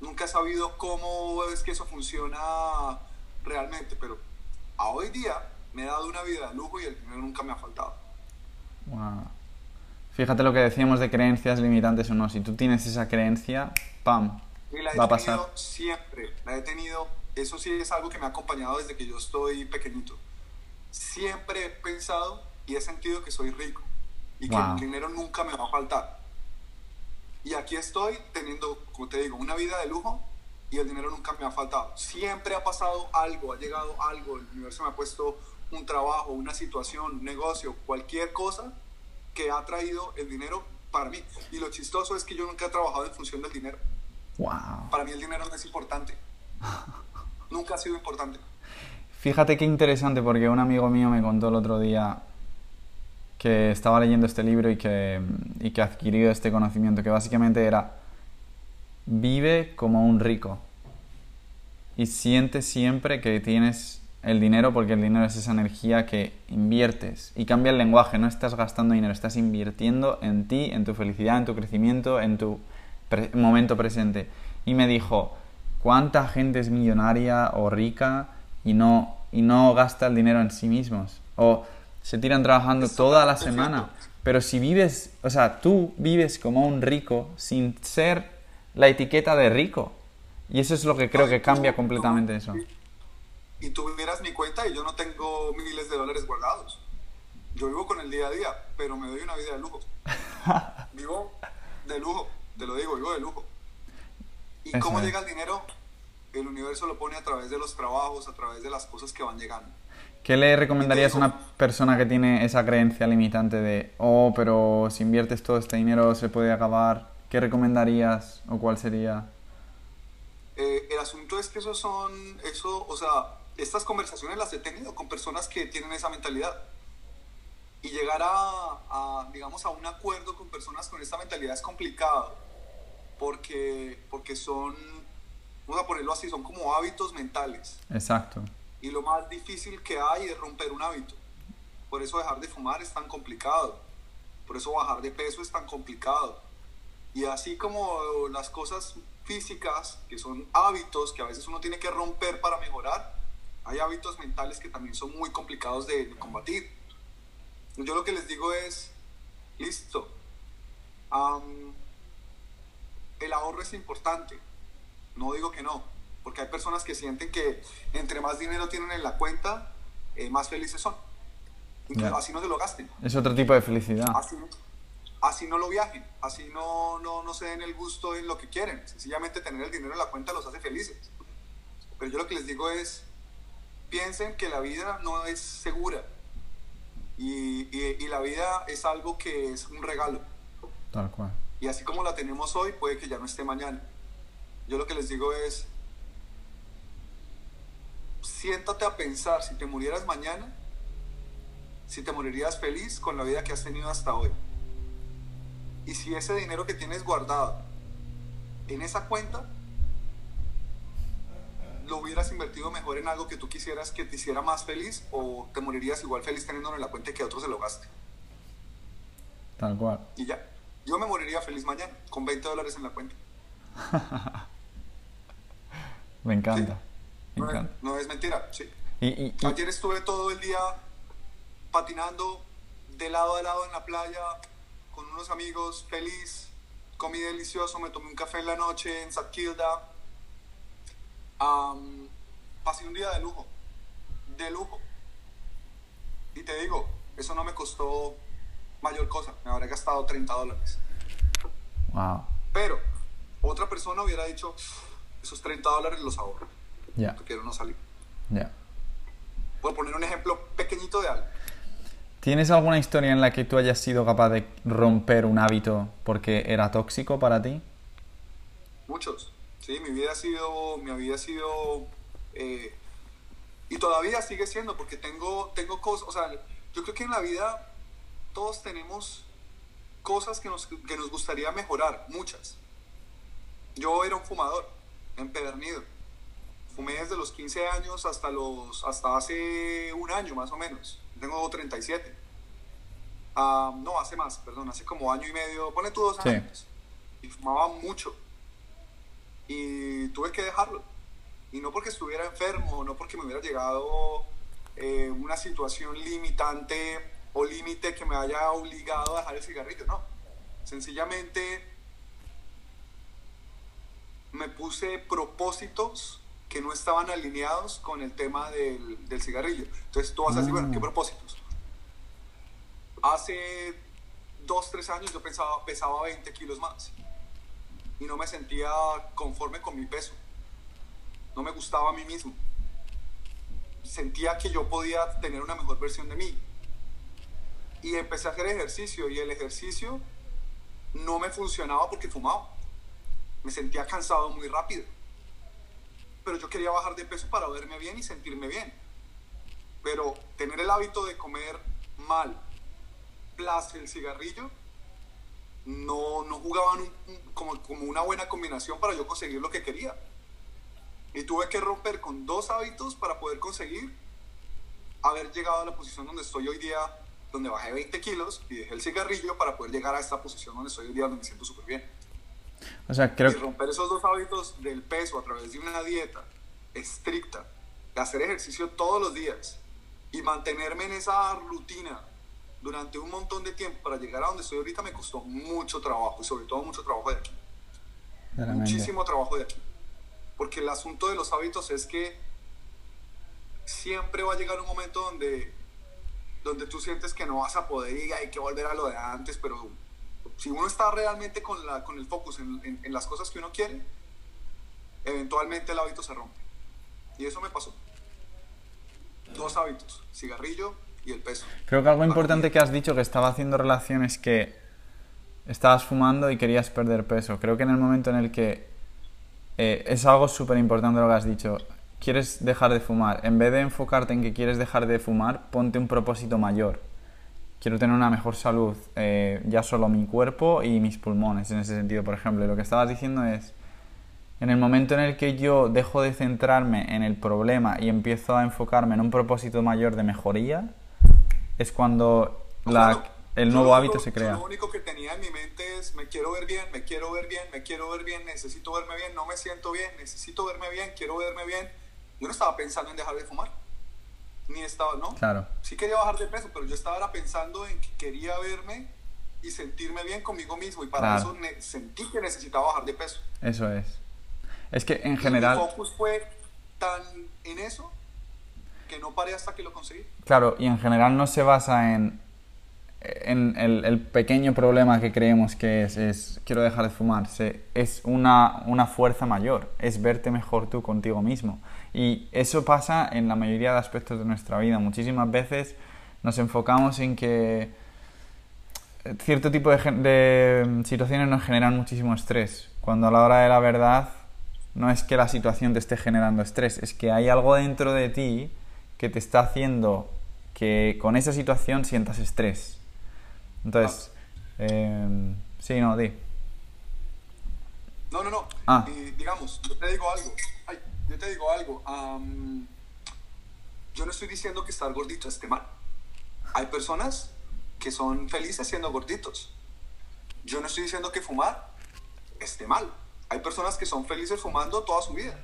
nunca he sabido cómo es que eso funciona realmente, pero a hoy día me he dado una vida de lujo y el dinero nunca me ha faltado. Fíjate lo que decíamos de creencias limitantes o no. Si tú tienes esa creencia, ¡pam! va a pasar. Siempre, la he tenido. Eso sí es algo que me ha acompañado desde que yo estoy pequeñito. Siempre he pensado y he sentido que soy rico y que el dinero nunca me va a faltar. Y aquí estoy teniendo, como te digo, una vida de lujo y el dinero nunca me ha faltado. Siempre ha pasado algo, ha llegado algo, el universo me ha puesto un trabajo, una situación, un negocio, cualquier cosa que ha traído el dinero para mí. Y lo chistoso es que yo nunca he trabajado en función del dinero. Wow. Para mí el dinero no es importante. nunca ha sido importante. Fíjate qué interesante porque un amigo mío me contó el otro día que estaba leyendo este libro y que, y que adquirió este conocimiento, que básicamente era vive como un rico y siente siempre que tienes el dinero porque el dinero es esa energía que inviertes y cambia el lenguaje, no estás gastando dinero, estás invirtiendo en ti, en tu felicidad, en tu crecimiento, en tu momento presente. Y me dijo, ¿cuánta gente es millonaria o rica y no, y no gasta el dinero en sí mismos? O se tiran trabajando toda la semana. Pero si vives, o sea, tú vives como un rico sin ser la etiqueta de rico. Y eso es lo que creo que cambia completamente eso. Y tú miras mi cuenta y yo no tengo miles de dólares guardados. Yo vivo con el día a día, pero me doy una vida de lujo. vivo de lujo, te lo digo, vivo de lujo. ¿Y cómo llega el dinero? El universo lo pone a través de los trabajos, a través de las cosas que van llegando. ¿Qué le recomendarías a una persona que tiene esa creencia limitante de, oh, pero si inviertes todo este dinero se puede acabar? ¿Qué recomendarías o cuál sería? Eh, el asunto es que eso son, eso, o sea, estas conversaciones las he tenido con personas que tienen esa mentalidad. Y llegar a, digamos, a un acuerdo con personas con esta mentalidad es complicado, porque, porque son, vamos a ponerlo así, son como hábitos mentales. Exacto. Y lo más difícil que hay es romper un hábito. Por eso dejar de fumar es tan complicado. Por eso bajar de peso es tan complicado y así como las cosas físicas, que son hábitos que a veces uno tiene que romper para mejorar, hay hábitos mentales que también son muy complicados de, combatir. Yo lo que les digo es, listo, el ahorro es importante, no digo que no, porque hay personas que sienten que entre más dinero tienen en la cuenta, eh, más felices son. Así no se lo gasten. Es otro tipo de felicidad. Así, así no lo viajen, así no, no, no se den el gusto en lo que quieren. Sencillamente tener el dinero en la cuenta los hace felices. Pero yo lo que les digo es, piensen que la vida no es segura y, y, la vida es algo que es un regalo. Tal cual. Y así como la tenemos hoy, puede que ya no esté mañana. Yo lo que les digo es, siéntate a pensar si te murieras mañana, si te morirías feliz con la vida que has tenido hasta hoy. Y si ese dinero que tienes guardado en esa cuenta, lo hubieras invertido mejor en algo que tú quisieras que te hiciera más feliz o te morirías igual feliz teniéndolo en la cuenta y que otro se lo gaste. Tal cual. Y ya. Yo me moriría feliz mañana con 20 dólares en la cuenta. me encanta. no, Es, mentira, sí. Y, Ayer estuve todo el día patinando de lado a lado en la playa con unos amigos, feliz, comí delicioso, me tomé un café en la noche en Pasé un día de lujo, de lujo. Y te digo, eso no me costó mayor cosa, me habría gastado 30 dólares. Wow. Pero otra persona hubiera dicho, esos 30 dólares los ahorro. Ya. Quiero no salir. Ya. Puedo poner un ejemplo pequeñito de algo. ¿Tienes alguna historia en la que tú hayas sido capaz de romper un hábito porque era tóxico para ti? Muchos. Sí, mi vida ha sido, mi vida ha sido, eh, y todavía sigue siendo, porque tengo, tengo cosas, o sea, yo creo que en la vida todos tenemos cosas que nos, que nos gustaría mejorar, muchas. Yo era un fumador, empedernido. Fumé desde los 15 años hasta, los, hasta hace un año más o menos. Tengo 37. Ah, no, hace más, perdón, hace como año y medio, pone tú dos años. Y fumaba mucho. Y tuve que dejarlo. Y no porque estuviera enfermo, no porque me hubiera llegado eh, una situación limitante o límite que me haya obligado a dejar el cigarrillo, no. Sencillamente me puse propósitos que no estaban alineados con el tema del, del cigarrillo. Entonces tú vas a decir, bueno, ¿qué mm. propósitos? Hace dos, tres años yo pensaba, pesaba 20 kilos más y no me sentía conforme con mi peso. No me gustaba a mí mismo. Sentía que yo podía tener una mejor versión de mí. Y empecé a hacer ejercicio y el ejercicio no me funcionaba porque fumaba me sentía cansado muy rápido. Pero yo quería bajar de peso para verme bien y sentirme bien. Pero tener el hábito de comer mal, plus el cigarrillo, no, no jugaban como, como una buena combinación para yo conseguir lo que quería. Y tuve que romper con dos hábitos para poder conseguir haber llegado a la posición donde estoy hoy día, donde bajé 20 kilos y dejé el cigarrillo para poder llegar a esta posición donde estoy hoy día, donde me siento súper bien. O sea, creo... Y romper esos dos hábitos del peso a través de una dieta estricta, de hacer ejercicio todos los días y mantenerme en esa rutina durante un montón de tiempo para llegar a donde estoy ahorita me costó mucho trabajo y sobre todo mucho trabajo de aquí. Muchísimo trabajo de aquí. Porque el asunto de los hábitos es que siempre va a llegar un momento donde, donde tú sientes que no vas a poder y hay que volver a lo de antes, pero si uno está realmente con, la, con el focus en, en, las cosas que uno quiere, eventualmente el hábito se rompe. Y eso me pasó. Dos hábitos, cigarrillo y el peso. Creo que algo importante que has dicho que estaba haciendo relaciones que estabas fumando y querías perder peso. Creo que en el momento en el que eh, es algo súper importante lo que has dicho. Quieres dejar de fumar. En vez de enfocarte en que quieres dejar de fumar, ponte un propósito mayor quiero tener una mejor salud, eh, ya solo mi cuerpo y mis pulmones, en ese sentido, por ejemplo. Y lo que estabas diciendo es, en el momento en el que yo dejo de centrarme en el problema y empiezo a enfocarme en un propósito mayor de mejoría, es cuando la, el nuevo hábito se crea. Lo único que tenía en mi mente es, me quiero ver bien, me quiero ver bien, me quiero ver bien, necesito verme bien, no me siento bien, necesito verme bien, quiero verme bien. Yo no estaba pensando en dejar de fumar ni estaba, ¿no? Claro. Sí quería bajar de peso, pero yo estaba pensando en que quería verme y sentirme bien conmigo mismo y para eso sentí que necesitaba bajar de peso. Eso es. Es que en general... mi focus fue tan en eso que no paré hasta que lo conseguí. Claro, y en general no se basa en, en el, pequeño problema que creemos que es, es quiero dejar de fumar. Se, es una, una fuerza mayor, es verte mejor tú contigo mismo. Y eso pasa en la mayoría de aspectos de nuestra vida. Muchísimas veces nos enfocamos en que cierto tipo de, situaciones nos generan muchísimo estrés, cuando a la hora de la verdad no es que la situación te esté generando estrés, es que hay algo dentro de ti que te está haciendo que con esa situación sientas estrés. Entonces, em, sí, no, di. No, no, no. Ah. digamos, yo te digo algo yo te digo algo, yo no estoy diciendo que estar gordito esté mal. Hay personas que son felices siendo gorditos. Yo no estoy diciendo que fumar esté mal. Hay personas que son felices fumando toda su vida.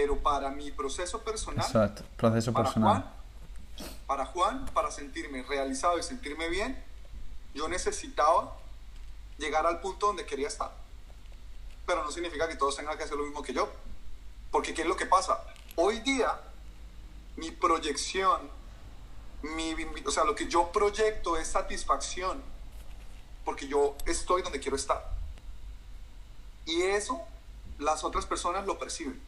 Pero para mi proceso personal, proceso personal. para Juan, para sentirme realizado y sentirme bien, yo necesitaba llegar al punto donde quería estar. Pero no significa que todos tengan que hacer lo mismo que yo. Porque ¿qué es lo que pasa? Hoy día, mi proyección, mi, o sea, lo que yo proyecto es satisfacción, porque yo estoy donde quiero estar. Y eso las otras personas lo perciben.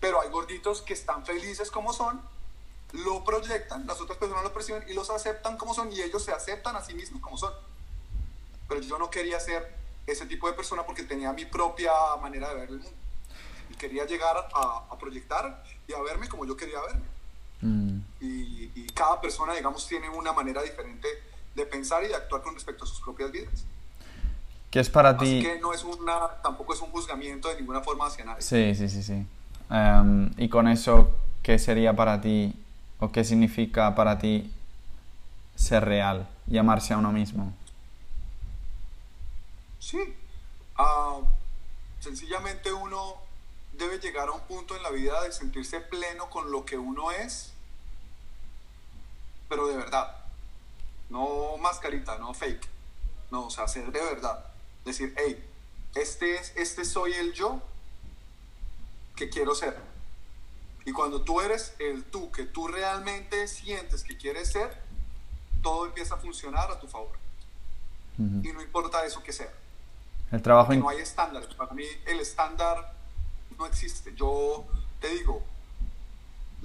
Pero hay gorditos que están felices como son, lo proyectan, las otras personas lo perciben y los aceptan como son y ellos se aceptan a sí mismos como son. Pero yo no quería ser ese tipo de persona porque tenía mi propia manera de ver el mundo. Y quería llegar a, proyectar y a verme como yo quería verme. Mm. Y, y cada persona, digamos, tiene una manera diferente de pensar y de actuar con respecto a sus propias vidas. ¿Qué es para ti? Así que no es una, tampoco es un juzgamiento de ninguna forma hacia nadie. Sí, sí, sí, sí. Em, y con eso, ¿qué sería para ti o qué significa para ti ser real, llamarse a uno mismo? Sí. Ah, sencillamente uno debe llegar a un punto en la vida de sentirse pleno con lo que uno es, pero de verdad. No mascarita, no fake. No, o sea, ser de verdad decir, hey, este, es, este soy el yo que quiero ser. Y cuando tú eres el tú que tú realmente sientes que quieres ser, todo empieza a funcionar a tu favor. Y no importa eso que sea. El trabajo no hay estándar. Para mí el estándar no existe. Yo te digo,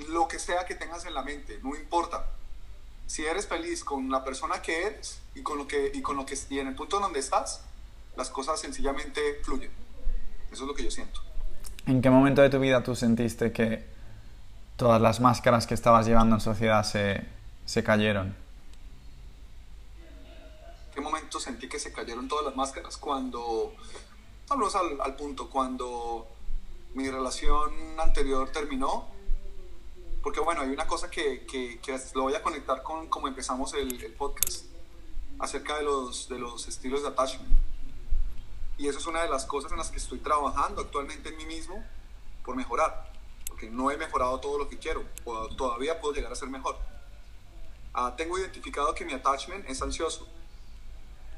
lo que sea que tengas en la mente, no importa. Si eres feliz con la persona que eres y con lo que y con lo que y en el punto donde estás, las cosas sencillamente fluyen. Eso es lo que yo siento. ¿En qué momento de tu vida tú sentiste que todas las máscaras que estabas llevando en sociedad se, se cayeron? ¿Qué momento sentí que se cayeron todas las máscaras? Cuando, vamos al, al punto, cuando mi relación anterior terminó, porque bueno, hay una cosa que, que, que, lo voy a conectar con cómo empezamos el, el, podcast, acerca de los, de los estilos de attachment. Y eso es una de las cosas en las que estoy trabajando actualmente en mí mismo por mejorar, porque no he mejorado todo lo que quiero, todavía puedo llegar a ser mejor. Ah, tengo identificado que mi attachment es ansioso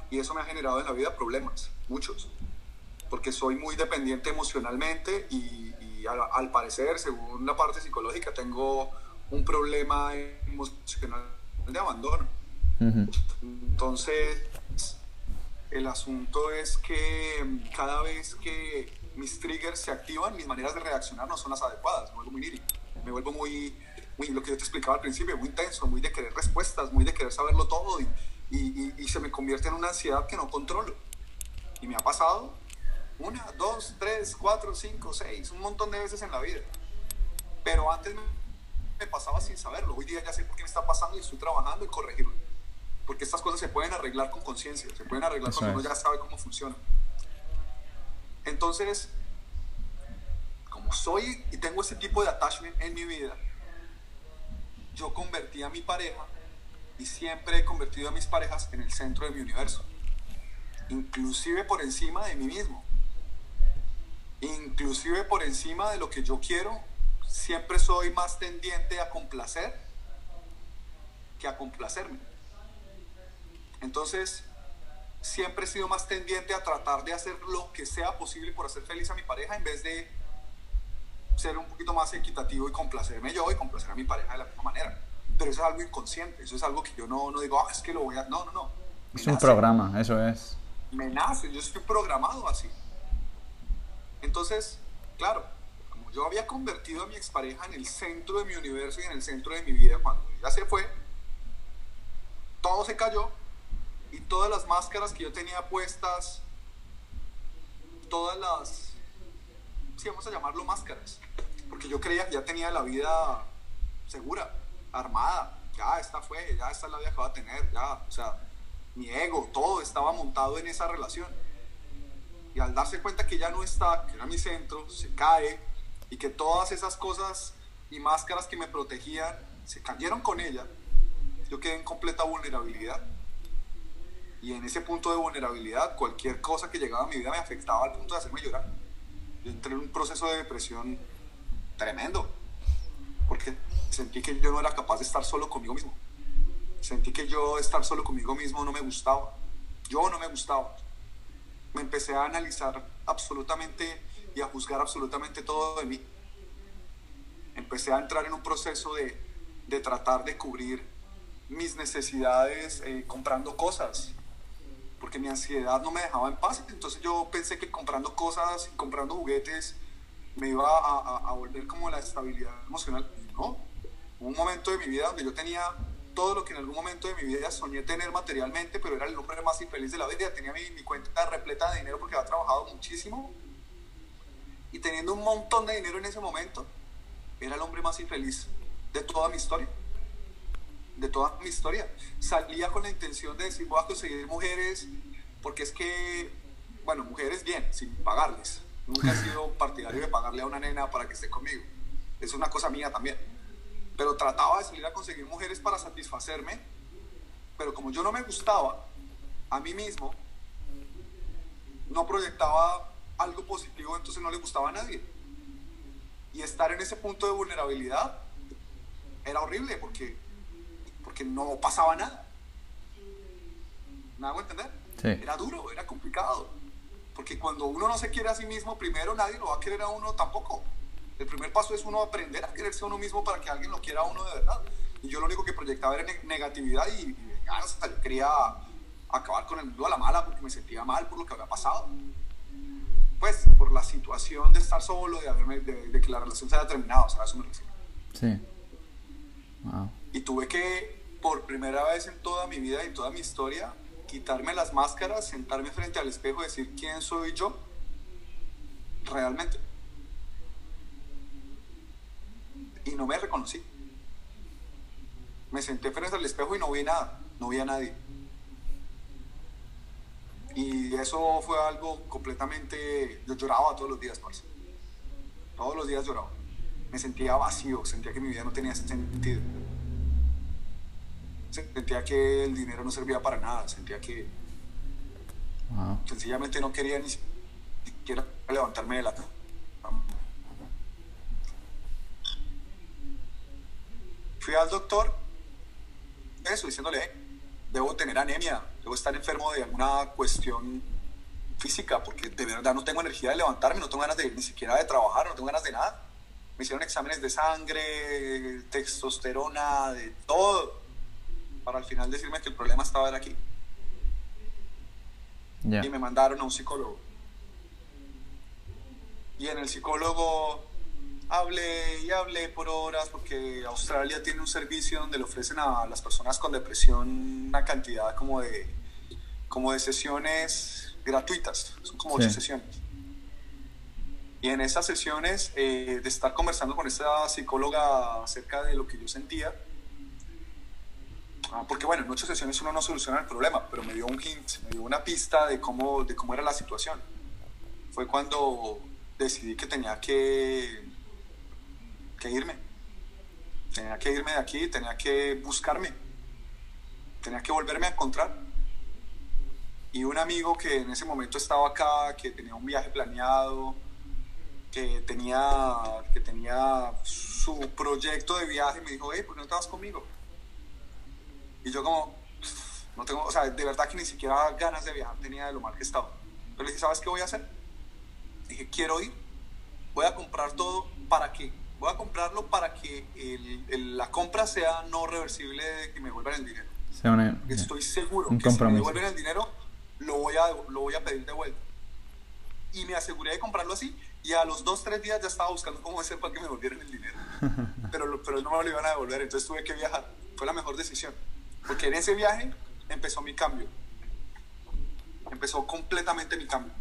y eso me ha generado en la vida problemas, muchos, porque soy muy dependiente emocionalmente y, al, parecer, según la parte psicológica, tengo un problema emocional de abandono. Entonces, el asunto es que mm, cada vez que mis triggers se activan, mis maneras de reaccionar no son las adecuadas. Me vuelvo muy lírico, me vuelvo muy, muy, lo que yo te explicaba al principio, muy intenso, muy de querer respuestas, muy de querer saberlo todo y, y, y, se me convierte en una ansiedad que no controlo. Y me ha pasado una, dos, tres, cuatro, cinco, seis, un montón de veces en la vida. Pero antes me pasaba sin saberlo. Hoy día ya sé por qué me está pasando y estoy trabajando en corregirlo porque estas cosas se pueden arreglar con conciencia, se pueden arreglar cuando uno ya sabe cómo funciona. Entonces, como soy y tengo ese tipo de attachment en mi vida, yo convertí a mi pareja y siempre he convertido a mis parejas en el centro de mi universo, inclusive por encima de mí mismo, inclusive por encima de lo que yo quiero, siempre soy más tendiente a complacer que a complacerme. Entonces, siempre he sido más tendiente a tratar de hacer lo que sea posible por hacer feliz a mi pareja en vez de ser un poquito más equitativo y complacerme yo y complacer a mi pareja de la misma manera. Pero eso es algo inconsciente, eso es algo que yo no, no digo, ah, es que lo voy a... No, no, no. es un programa, eso es. Me nace, yo estoy programado así. Entonces, claro, como yo había convertido a mi expareja en el centro de mi universo y en el centro de mi vida, cuando ella se fue, todo se cayó y todas las máscaras que yo tenía puestas, todas las, sí, vamos a llamarlo máscaras, porque yo creía que ya tenía la vida segura, armada, ya esta fue, ya esta es la vida que va a tener, ya, o sea, mi ego, todo estaba montado en esa relación. Y al darse cuenta que ya no está, que era mi centro, se cae y que todas esas cosas y máscaras que me protegían se cayeron con ella, yo quedé en completa vulnerabilidad. Y en ese punto de vulnerabilidad, cualquier cosa que llegaba a mi vida me afectaba al punto de hacerme llorar. Yo entré en un proceso de depresión tremendo, porque sentí que yo no era capaz de estar solo conmigo mismo. Sentí que yo estar solo conmigo mismo no me gustaba. Yo no me gustaba. Me empecé a analizar absolutamente y a juzgar absolutamente todo de mí. Empecé a entrar en un proceso de, de tratar de cubrir mis necesidades eh, comprando cosas, porque mi ansiedad no me dejaba en paz. Entonces yo pensé que comprando cosas y comprando juguetes me iba a, a, volver como la estabilidad emocional. No, un momento de mi vida donde yo tenía todo lo que en algún momento de mi vida soñé tener materialmente, pero era el hombre más infeliz de la vida. Tenía mi, mi cuenta repleta de dinero porque había trabajado muchísimo. Y teniendo un montón de dinero en ese momento, era el hombre más infeliz de toda mi historia de toda mi historia. Salía con la intención de decir, voy a conseguir mujeres, porque es que, bueno, mujeres bien, sin pagarles. Nunca he sido partidario de pagarle a una nena para que esté conmigo. Es una cosa mía también. Pero trataba de salir a conseguir mujeres para satisfacerme, pero como yo no me gustaba a mí mismo, no proyectaba algo positivo, entonces no le gustaba a nadie. Y estar en ese punto de vulnerabilidad era horrible porque porque no pasaba nada. ¿Me hago entender? Era duro, era complicado. Porque cuando uno no se quiere a sí mismo, primero nadie lo va a querer a uno tampoco. El primer paso es uno aprender a quererse a uno mismo para que alguien lo quiera a uno de verdad. Y yo lo único que proyectaba era negatividad y, Yo quería acabar con el mundo a la mala porque me sentía mal por lo que había pasado. Pues por la situación de estar solo, de, haberme, de, que la relación se haya terminado, o sea, eso me refiero. Sí. Wow. Y tuve que por primera vez en toda mi vida y toda mi historia, quitarme las máscaras, sentarme frente al espejo y decir quién soy yo realmente. Y no me reconocí. Me senté frente al espejo y no vi nada, no vi a nadie. Y eso fue algo completamente... Yo lloraba todos los días, parce. Todos los días lloraba. Me sentía vacío, sentía que mi vida no tenía sentido sentía que el dinero no servía para nada, sentía que sencillamente no quería ni siquiera levantarme de la cama. Fui al doctor, eso, diciéndole, debo tener anemia, debo estar enfermo de alguna cuestión física, porque de verdad no tengo energía de levantarme, no tengo ganas de ni siquiera de trabajar, no tengo ganas de nada. Me hicieron exámenes de sangre, testosterona, de todo para al final decirme que el problema estaba aquí. Y me mandaron a un psicólogo. Y en el psicólogo hablé y hablé por horas porque Australia tiene un servicio donde le ofrecen a las personas con depresión una cantidad como de, como de sesiones gratuitas, son como ocho sesiones. Y en esas sesiones eh, de estar conversando con esta psicóloga acerca de lo que yo sentía, Ah, porque bueno, en ocho sesiones uno no soluciona el problema, pero me dio un hint, me dio una pista de cómo, de cómo era la situación. Fue cuando decidí que tenía que, que irme. Tenía que irme de aquí, tenía que buscarme, tenía que volverme a encontrar. Y un amigo que en ese momento estaba acá, que tenía un viaje planeado, que tenía, que tenía su proyecto de viaje, me dijo, hey, ¿por qué no te vas conmigo? Y yo como, no tengo, o sea, de verdad que ni siquiera ganas de viajar tenía de lo mal que estaba. Pero le dije, ¿sabes qué voy a hacer? Dije, quiero ir, voy a comprar todo para que, voy a comprarlo para que el, la compra sea no reversible de que me vuelvan el dinero. Estoy seguro que si me devuelven el dinero, lo voy, a, lo voy a pedir de vuelta. Y me aseguré de comprarlo así y a los dos, tres días ya estaba buscando cómo hacer para que me devolvieran el dinero. pero, pero no me lo iban a devolver, entonces tuve que viajar. Fue la mejor decisión. Porque en ese viaje empezó mi cambio. Empezó completamente mi cambio.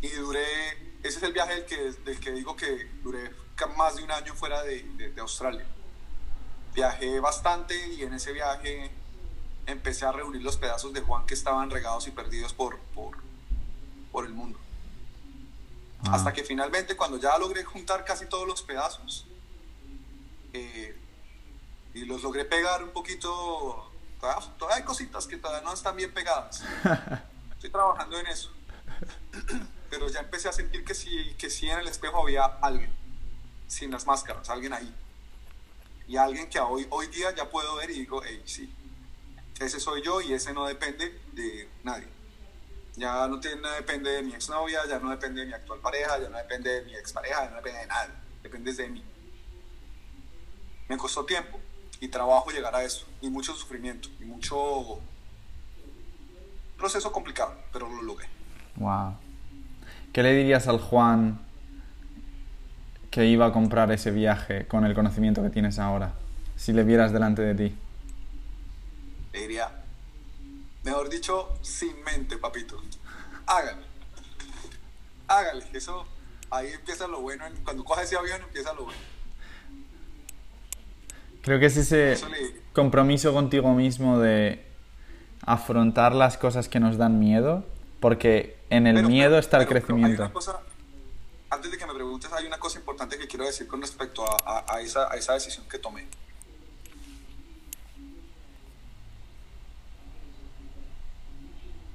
Y duré, ese es el viaje del que, del que digo que duré más de un año fuera de, de, Australia. Viajé bastante y en ese viaje empecé a reunir los pedazos de Juan que estaban regados y perdidos por, por, por el mundo. Ah. Hasta que finalmente, cuando ya logré juntar casi todos los pedazos, eh, y los logré pegar un poquito. Todavía, hay cositas que todavía no están bien pegadas. Estoy trabajando en eso. Pero ya empecé a sentir que sí, que sí en el espejo había alguien, sin las máscaras, alguien ahí. Y alguien que hoy, hoy día ya puedo ver y digo, hey, sí, ese soy yo y ese no depende de nadie. Ya no, tiene, depende de mi exnovia, ya no depende de mi actual pareja, ya no depende de mi expareja, ya no depende de nadie, depende de mí. Me costó tiempo y trabajo llegar a eso, y mucho sufrimiento, y mucho proceso complicado, pero lo logré. Wow. ¿Qué le dirías al Juan que iba a comprar ese viaje con el conocimiento que tienes ahora, si le vieras delante de ti? Le diría, mejor dicho, sin mente, papito. Hágale. Hágale. Eso, ahí empieza lo bueno. Cuando coges ese avión, empieza lo bueno. Creo que es ese compromiso contigo mismo de afrontar las cosas que nos dan miedo, porque en el miedo está el crecimiento antes de que me preguntes, hay una cosa importante que quiero decir con respecto a, esa, a esa decisión que tomé.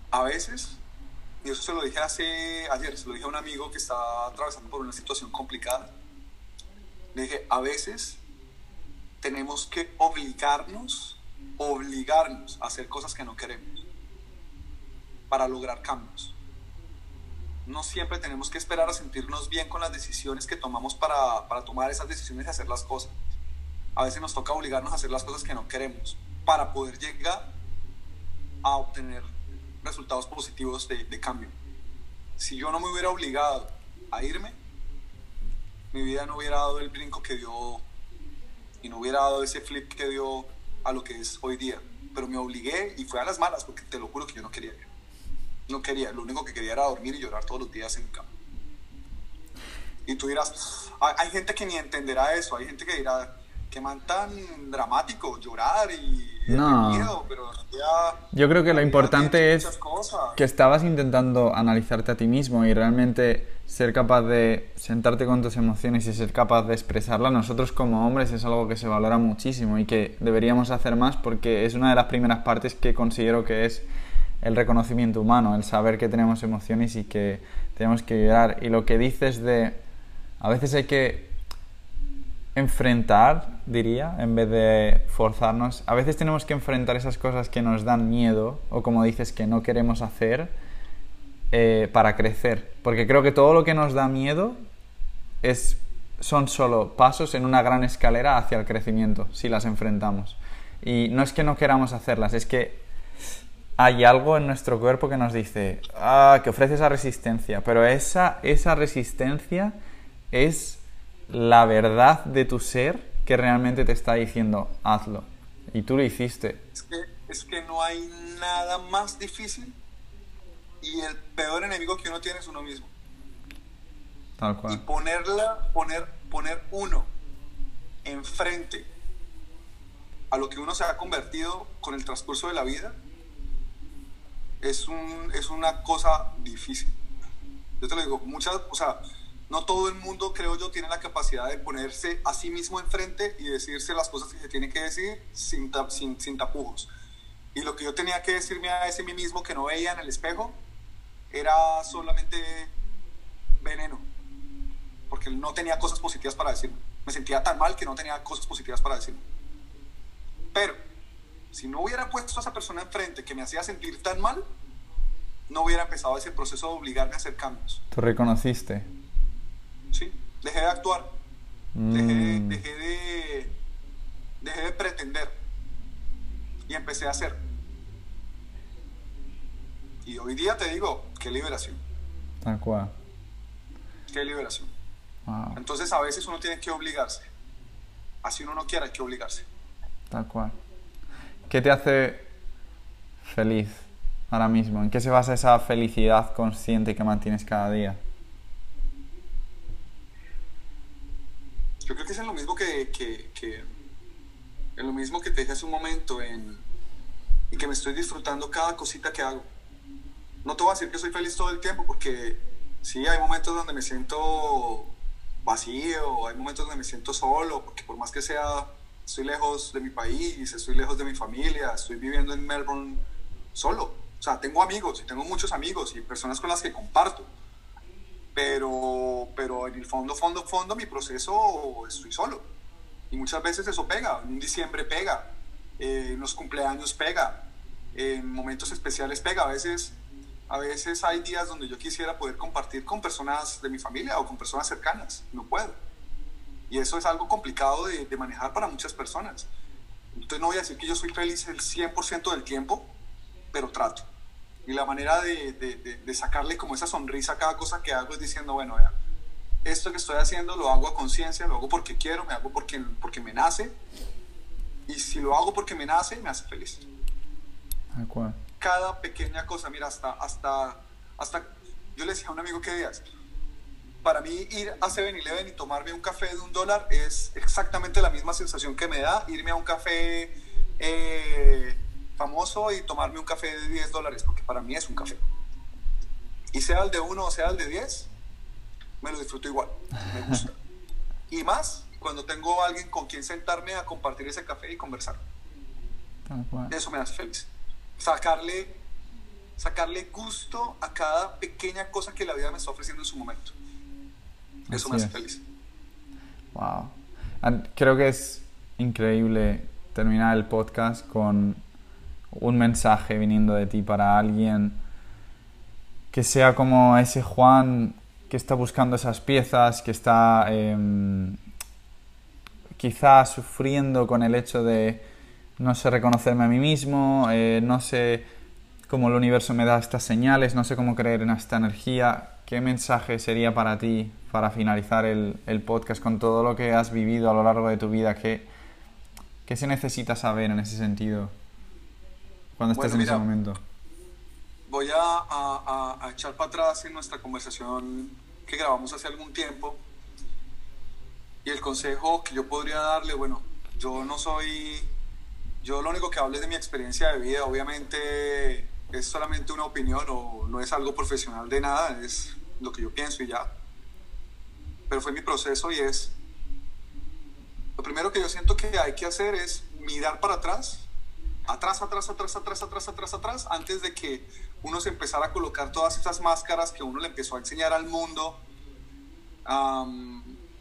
A veces, y eso se lo dije hace ayer, se lo dije a un amigo que está atravesando por una situación complicada. Le dije, a veces tenemos que obligarnos, obligarnos a hacer cosas que no queremos para lograr cambios no siempre tenemos que esperar a sentirnos bien con las decisiones que tomamos para, para, tomar esas decisiones y hacer las cosas. A veces nos toca obligarnos a hacer las cosas que no queremos para poder llegar a obtener resultados positivos de, de cambio. Si yo no me hubiera obligado a irme, mi vida no hubiera dado el brinco que dio y no hubiera dado ese flip que dio a lo que es hoy día. Pero me obligué y fue a las malas porque te lo juro que yo no quería no quería, lo único que quería era dormir y llorar todos los días en cama. Y tú dirás, hay, gente que ni entenderá eso, hay gente que dirá, que man tan dramático, llorar y no. miedo, pero Yo creo que lo importante es que estabas intentando analizarte a ti mismo y realmente ser capaz de sentarte con tus emociones y ser capaz de expresarlas. Nosotros como hombres es algo que se valora muchísimo y que deberíamos hacer más porque es una de las primeras partes que considero que es el reconocimiento humano, el saber que tenemos emociones y que tenemos que llorar. Y lo que dices de, a veces hay que enfrentar, diría, en vez de forzarnos. A veces tenemos que enfrentar esas cosas que nos dan miedo o como dices que no queremos hacer eh, para crecer. Porque creo que todo lo que nos da miedo es, son solo pasos en una gran escalera hacia el crecimiento, si las enfrentamos. Y no es que no queramos hacerlas, es que hay algo en nuestro cuerpo que nos dice, ah, que ofrece esa resistencia, pero esa, esa resistencia es la verdad de tu ser que realmente te está diciendo, hazlo. Y tú lo hiciste. Es que, es que no hay nada más difícil y el peor enemigo que uno tiene es uno mismo. Tal cual. Y ponerla, poner, poner uno enfrente a lo que uno se ha convertido con el transcurso de la vida es, un, es una cosa difícil. Yo te lo digo, muchas, o sea, no todo el mundo, creo yo, tiene la capacidad de ponerse a sí mismo enfrente y decirse las cosas que se tiene que decir sin, sin, tapujos. Y lo que yo tenía que decirme a ese mí mismo que no veía en el espejo era solamente veneno, porque no tenía cosas positivas para decirme. Me sentía tan mal que no tenía cosas positivas para decirme. Pero si no hubiera puesto a esa persona enfrente que me hacía sentir tan mal, no hubiera empezado ese proceso de obligarme a hacer cambios. ¿Tú reconociste? Sí, dejé de actuar, dejé, mm. dejé, de, dejé de pretender y empecé a hacer. Y hoy día te digo, qué liberación. Tal cual. Qué liberación. Entonces a veces uno tiene que obligarse. Así uno no quiere, hay que obligarse. Tal cual. ¿Qué te hace feliz ahora mismo? ¿En qué se basa esa felicidad consciente que mantienes cada día? Yo creo que es en lo mismo que, en lo mismo que te dije hace un momento en, y que me estoy disfrutando cada cosita que hago. No te voy a decir que soy feliz todo el tiempo porque sí, hay momentos donde me siento vacío, hay momentos donde me siento solo, porque por más que sea estoy lejos de mi país, estoy lejos de mi familia, estoy viviendo en Melbourne solo. O sea, tengo amigos y tengo muchos amigos y personas con las que comparto. Pero, pero en el fondo, fondo, fondo, mi proceso estoy solo. Y muchas veces eso pega, en diciembre pega, eh, en los cumpleaños pega, en momentos especiales pega. A veces, a veces hay días donde yo quisiera poder compartir con personas de mi familia o con personas cercanas, no puedo. Y eso es algo complicado de, de manejar para muchas personas. Entonces no voy a decir que yo soy feliz el 100% del tiempo, pero trato. Y la manera de, de, de, sacarle como esa sonrisa a cada cosa que hago es diciendo, bueno, vea, esto que estoy haciendo lo hago a conciencia, lo hago porque quiero, me hago porque, porque me nace. Y si lo hago porque me nace, me hace feliz. Cada pequeña cosa, mira, hasta, hasta, hasta, yo le decía a un amigo que días, para mí ir a 7-Eleven y tomarme un café de un dólar es exactamente la misma sensación que me da irme a un café eh, famoso y tomarme un café de 10 dólares, porque para mí es un café. Y sea el de uno o sea el de 10, me lo disfruto igual, me gusta. y más cuando tengo a alguien con quien sentarme a compartir ese café y conversar. Eso me hace feliz. Sacarle, sacarle gusto a cada pequeña cosa que la vida me está ofreciendo en su momento. Eso me hace feliz. Wow. Creo que es increíble terminar el podcast con un mensaje viniendo de ti para alguien que sea como ese Juan que está buscando esas piezas, que está eh, quizás sufriendo con el hecho de no sé reconocerme a mí mismo, eh, no sé cómo el universo me da estas señales, no sé cómo creer en esta energía. ¿Qué mensaje sería para ti para finalizar el, el, podcast con todo lo que has vivido a lo largo de tu vida? ¿Qué, qué se necesita saber en ese sentido cuando estés en ese momento? Voy a, a, a, echar para atrás en nuestra conversación que grabamos hace algún tiempo. Y el consejo que yo podría darle, bueno, yo no soy, yo lo único que hablo es de mi experiencia de vida, obviamente es solamente una opinión o no es algo profesional de nada, es lo que yo pienso y ya. Pero fue mi proceso y es, lo primero que yo siento que hay que hacer es mirar para atrás, atrás, atrás, atrás, atrás, atrás, atrás, atrás, antes de que uno se empezara a colocar todas esas máscaras que uno le empezó a enseñar al mundo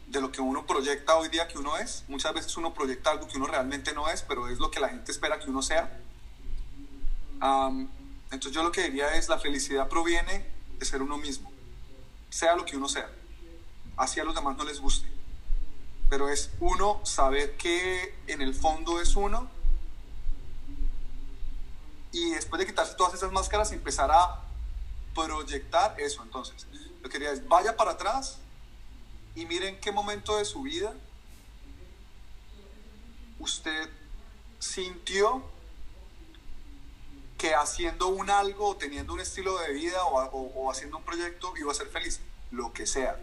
de lo que uno proyecta hoy día que uno es. Muchas veces uno proyecta algo que uno realmente no es, pero es lo que la gente espera que uno sea. entonces yo lo que diría es, la felicidad proviene de ser uno mismo, sea lo que uno sea así a los demás no les guste. Pero es uno saber que en el fondo es uno y después de quitarse todas esas máscaras empezar a proyectar eso. Entonces, lo que quería es vaya para atrás y miren qué momento de su vida usted sintió que haciendo un algo o teniendo un estilo de vida o, haciendo un proyecto iba a ser feliz, lo que sea.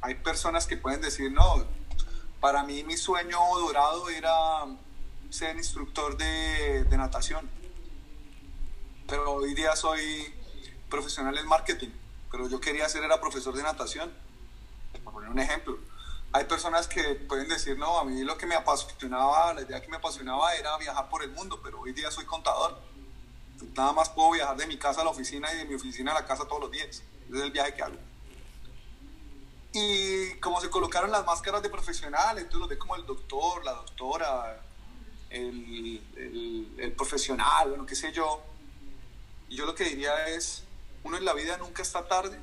Hay personas que pueden decir, no, para mí mi sueño dorado era ser instructor de natación, pero hoy día soy profesional en marketing, pero yo quería ser era profesor de natación, por poner un ejemplo. Hay personas que pueden decir, no, a mí lo que me apasionaba, la idea que me apasionaba era viajar por el mundo, pero hoy día soy contador. Nada más puedo viajar de mi casa a la oficina y de mi oficina a la casa todos los días. Ese es el viaje que hago. Y como se colocaron las máscaras de profesional, entonces lo ve como el doctor, la doctora, el, el, profesional, bueno, qué sé yo. Yo lo que diría es, uno en la vida nunca está tarde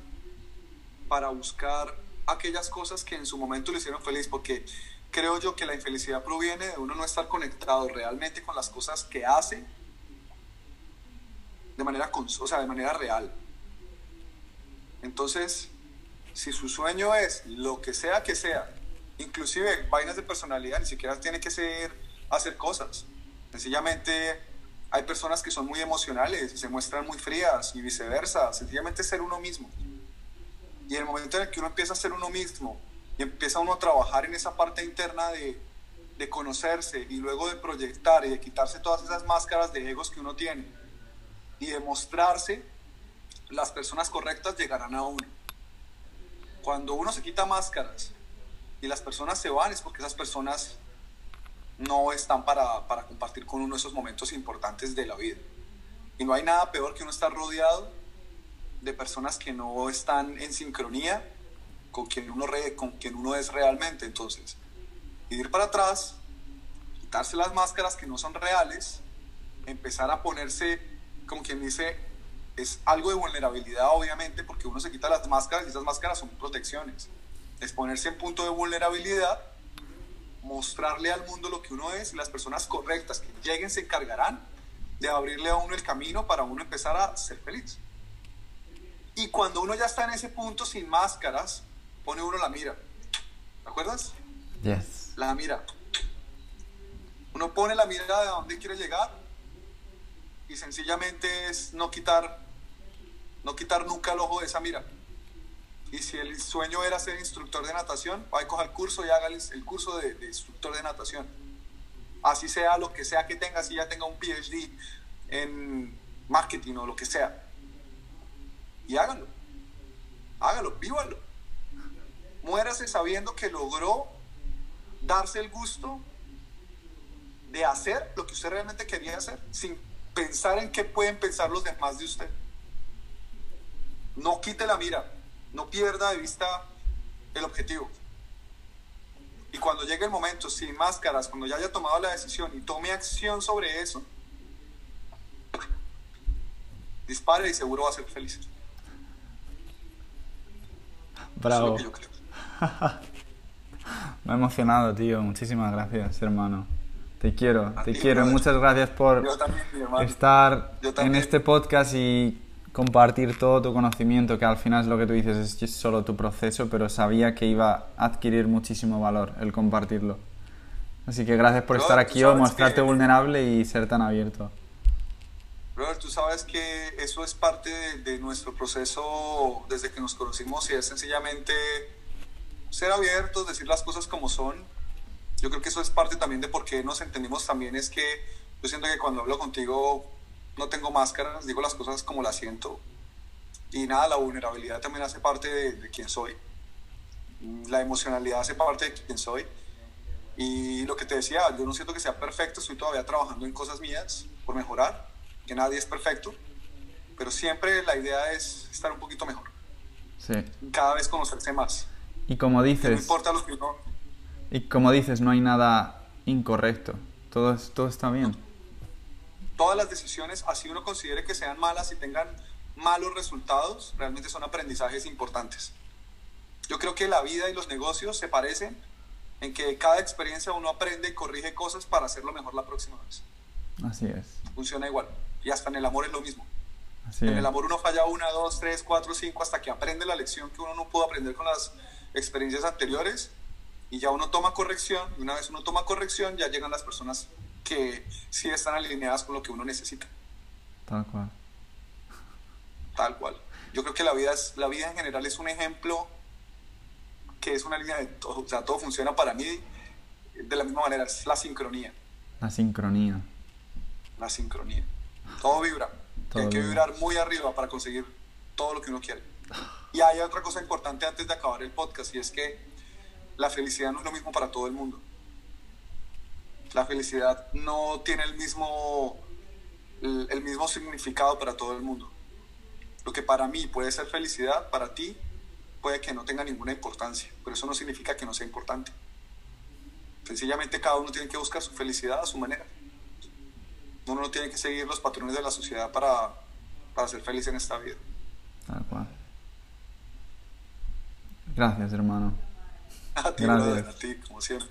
para buscar aquellas cosas que en su momento le hicieron feliz, porque creo yo que la infelicidad proviene de uno no estar conectado realmente con las cosas que hace de manera, o sea, de manera real. Entonces, si su sueño es lo que sea que sea, inclusive vainas de personalidad, ni siquiera tiene que ser hacer cosas. Sencillamente hay personas que son muy emocionales y se muestran muy frías y viceversa. Sencillamente ser uno mismo. Y en el momento en el que uno empieza a ser uno mismo y empieza uno a trabajar en esa parte interna de, de conocerse y luego de proyectar y de quitarse todas esas máscaras de egos que uno tiene y de mostrarse, las personas correctas llegarán a uno cuando uno se quita máscaras y las personas se van es porque esas personas no están para, para compartir con uno esos momentos importantes de la vida. Y no hay nada peor que uno estar rodeado de personas que no están en sincronía con quien uno, con quien uno es realmente. Entonces, ir para atrás, quitarse las máscaras que no son reales, empezar a ponerse, como quien dice, es algo de vulnerabilidad obviamente, porque uno se quita las máscaras y esas máscaras son protecciones. Es ponerse en punto de vulnerabilidad, mostrarle al mundo lo que uno es y las personas correctas que lleguen se encargarán de abrirle a uno el camino para uno empezar a ser feliz. Y cuando uno ya está en ese punto sin máscaras, pone uno la mira. ¿Te acuerdas? Yes. La mira. Uno pone la mira de dónde quiere llegar y sencillamente es no quitar, no quitar nunca el ojo de esa mira. Y si el sueño era ser instructor de natación, va a coger el curso y haga el, curso de, de, instructor de natación. Así sea lo que sea que tenga, si ya tenga un PhD en marketing o lo que sea. Y háganlo. Hágalo, vívalo. Muérase sabiendo que logró darse el gusto de hacer lo que usted realmente quería hacer, sin pensar en qué pueden pensar los demás de usted. No quite la mira, no pierda de vista el objetivo. Y cuando llegue el momento, sin máscaras, cuando ya haya tomado la decisión y tome acción sobre eso, dispare y seguro va a ser feliz. Bravo. Me ha emocionado, tío. Muchísimas gracias, hermano. Te quiero, te quiero. Muchas gracias por estar en este podcast y compartir todo tu conocimiento, que al final es lo que tú dices, es solo tu proceso, pero sabía que iba a adquirir muchísimo valor el compartirlo. Así que gracias por estar aquí o mostrarte vulnerable y ser tan abierto. Robert, tú sabes que eso es parte de nuestro proceso desde que nos conocimos y es sencillamente ser abiertos, decir las cosas como son yo creo que eso es parte también de por qué nos entendimos también, es que yo siento que cuando hablo contigo no tengo máscaras, digo las cosas como las siento. Y nada, la vulnerabilidad también hace parte de, de quién soy. La emocionalidad hace parte de quién soy. Y lo que te decía, yo no siento que sea perfecto, estoy todavía trabajando en cosas mías por mejorar, que nadie es perfecto, pero siempre la idea es estar un poquito mejor. Sí. Cada vez conocerse más. Y como dices... no importa lo que uno, y como dices, no hay nada incorrecto. Todo, todo está bien. Todas las decisiones, así uno considere que sean malas y tengan malos resultados, realmente son aprendizajes importantes. Yo creo que la vida y los negocios se parecen en que cada experiencia uno aprende y corrige cosas para hacerlo mejor la próxima vez. Así es. Funciona igual. Y hasta en el amor es lo mismo. en el amor uno falla una, dos, tres, cuatro, cinco, hasta que aprende la lección que uno no pudo aprender con las experiencias anteriores y ya uno toma corrección, y una vez uno toma corrección, ya llegan las personas que sí están alineadas con lo que uno necesita. Tal cual. Tal cual. Yo creo que la vida, es, la vida en general es un ejemplo que es una línea de todo, o sea, todo funciona para mí de la misma manera, es la sincronía. La sincronía. La sincronía. Todo vibra. hay que vibrar muy arriba para conseguir todo lo que uno quiere. Y hay otra cosa importante antes de acabar el podcast y es que la felicidad no es lo mismo para todo el mundo. La felicidad no tiene el mismo, el, mismo significado para todo el mundo. Lo que para mí puede ser felicidad, para ti puede que no tenga ninguna importancia, pero eso no significa que no sea importante. Sencillamente cada uno tiene que buscar su felicidad a su manera. Uno no tiene que seguir los patrones de la sociedad para, para ser feliz en esta vida. Tal cual. Gracias, hermano. A ti, a ti, como siempre.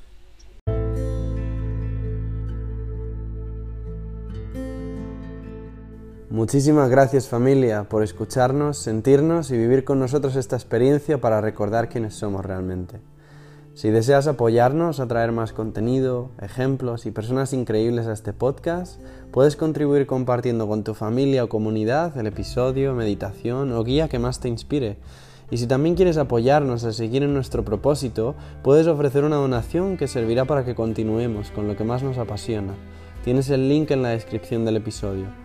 Muchísimas gracias familia por escucharnos, sentirnos y vivir con nosotros esta experiencia para recordar quiénes somos realmente. Si deseas apoyarnos a traer más contenido, ejemplos y personas increíbles a este podcast, puedes contribuir compartiendo con tu familia o comunidad el episodio, meditación o guía que más te inspire. Y si también quieres apoyarnos a seguir en nuestro propósito, puedes ofrecer una donación que servirá para que continuemos con lo que más nos apasiona. Tienes el link en la descripción del episodio.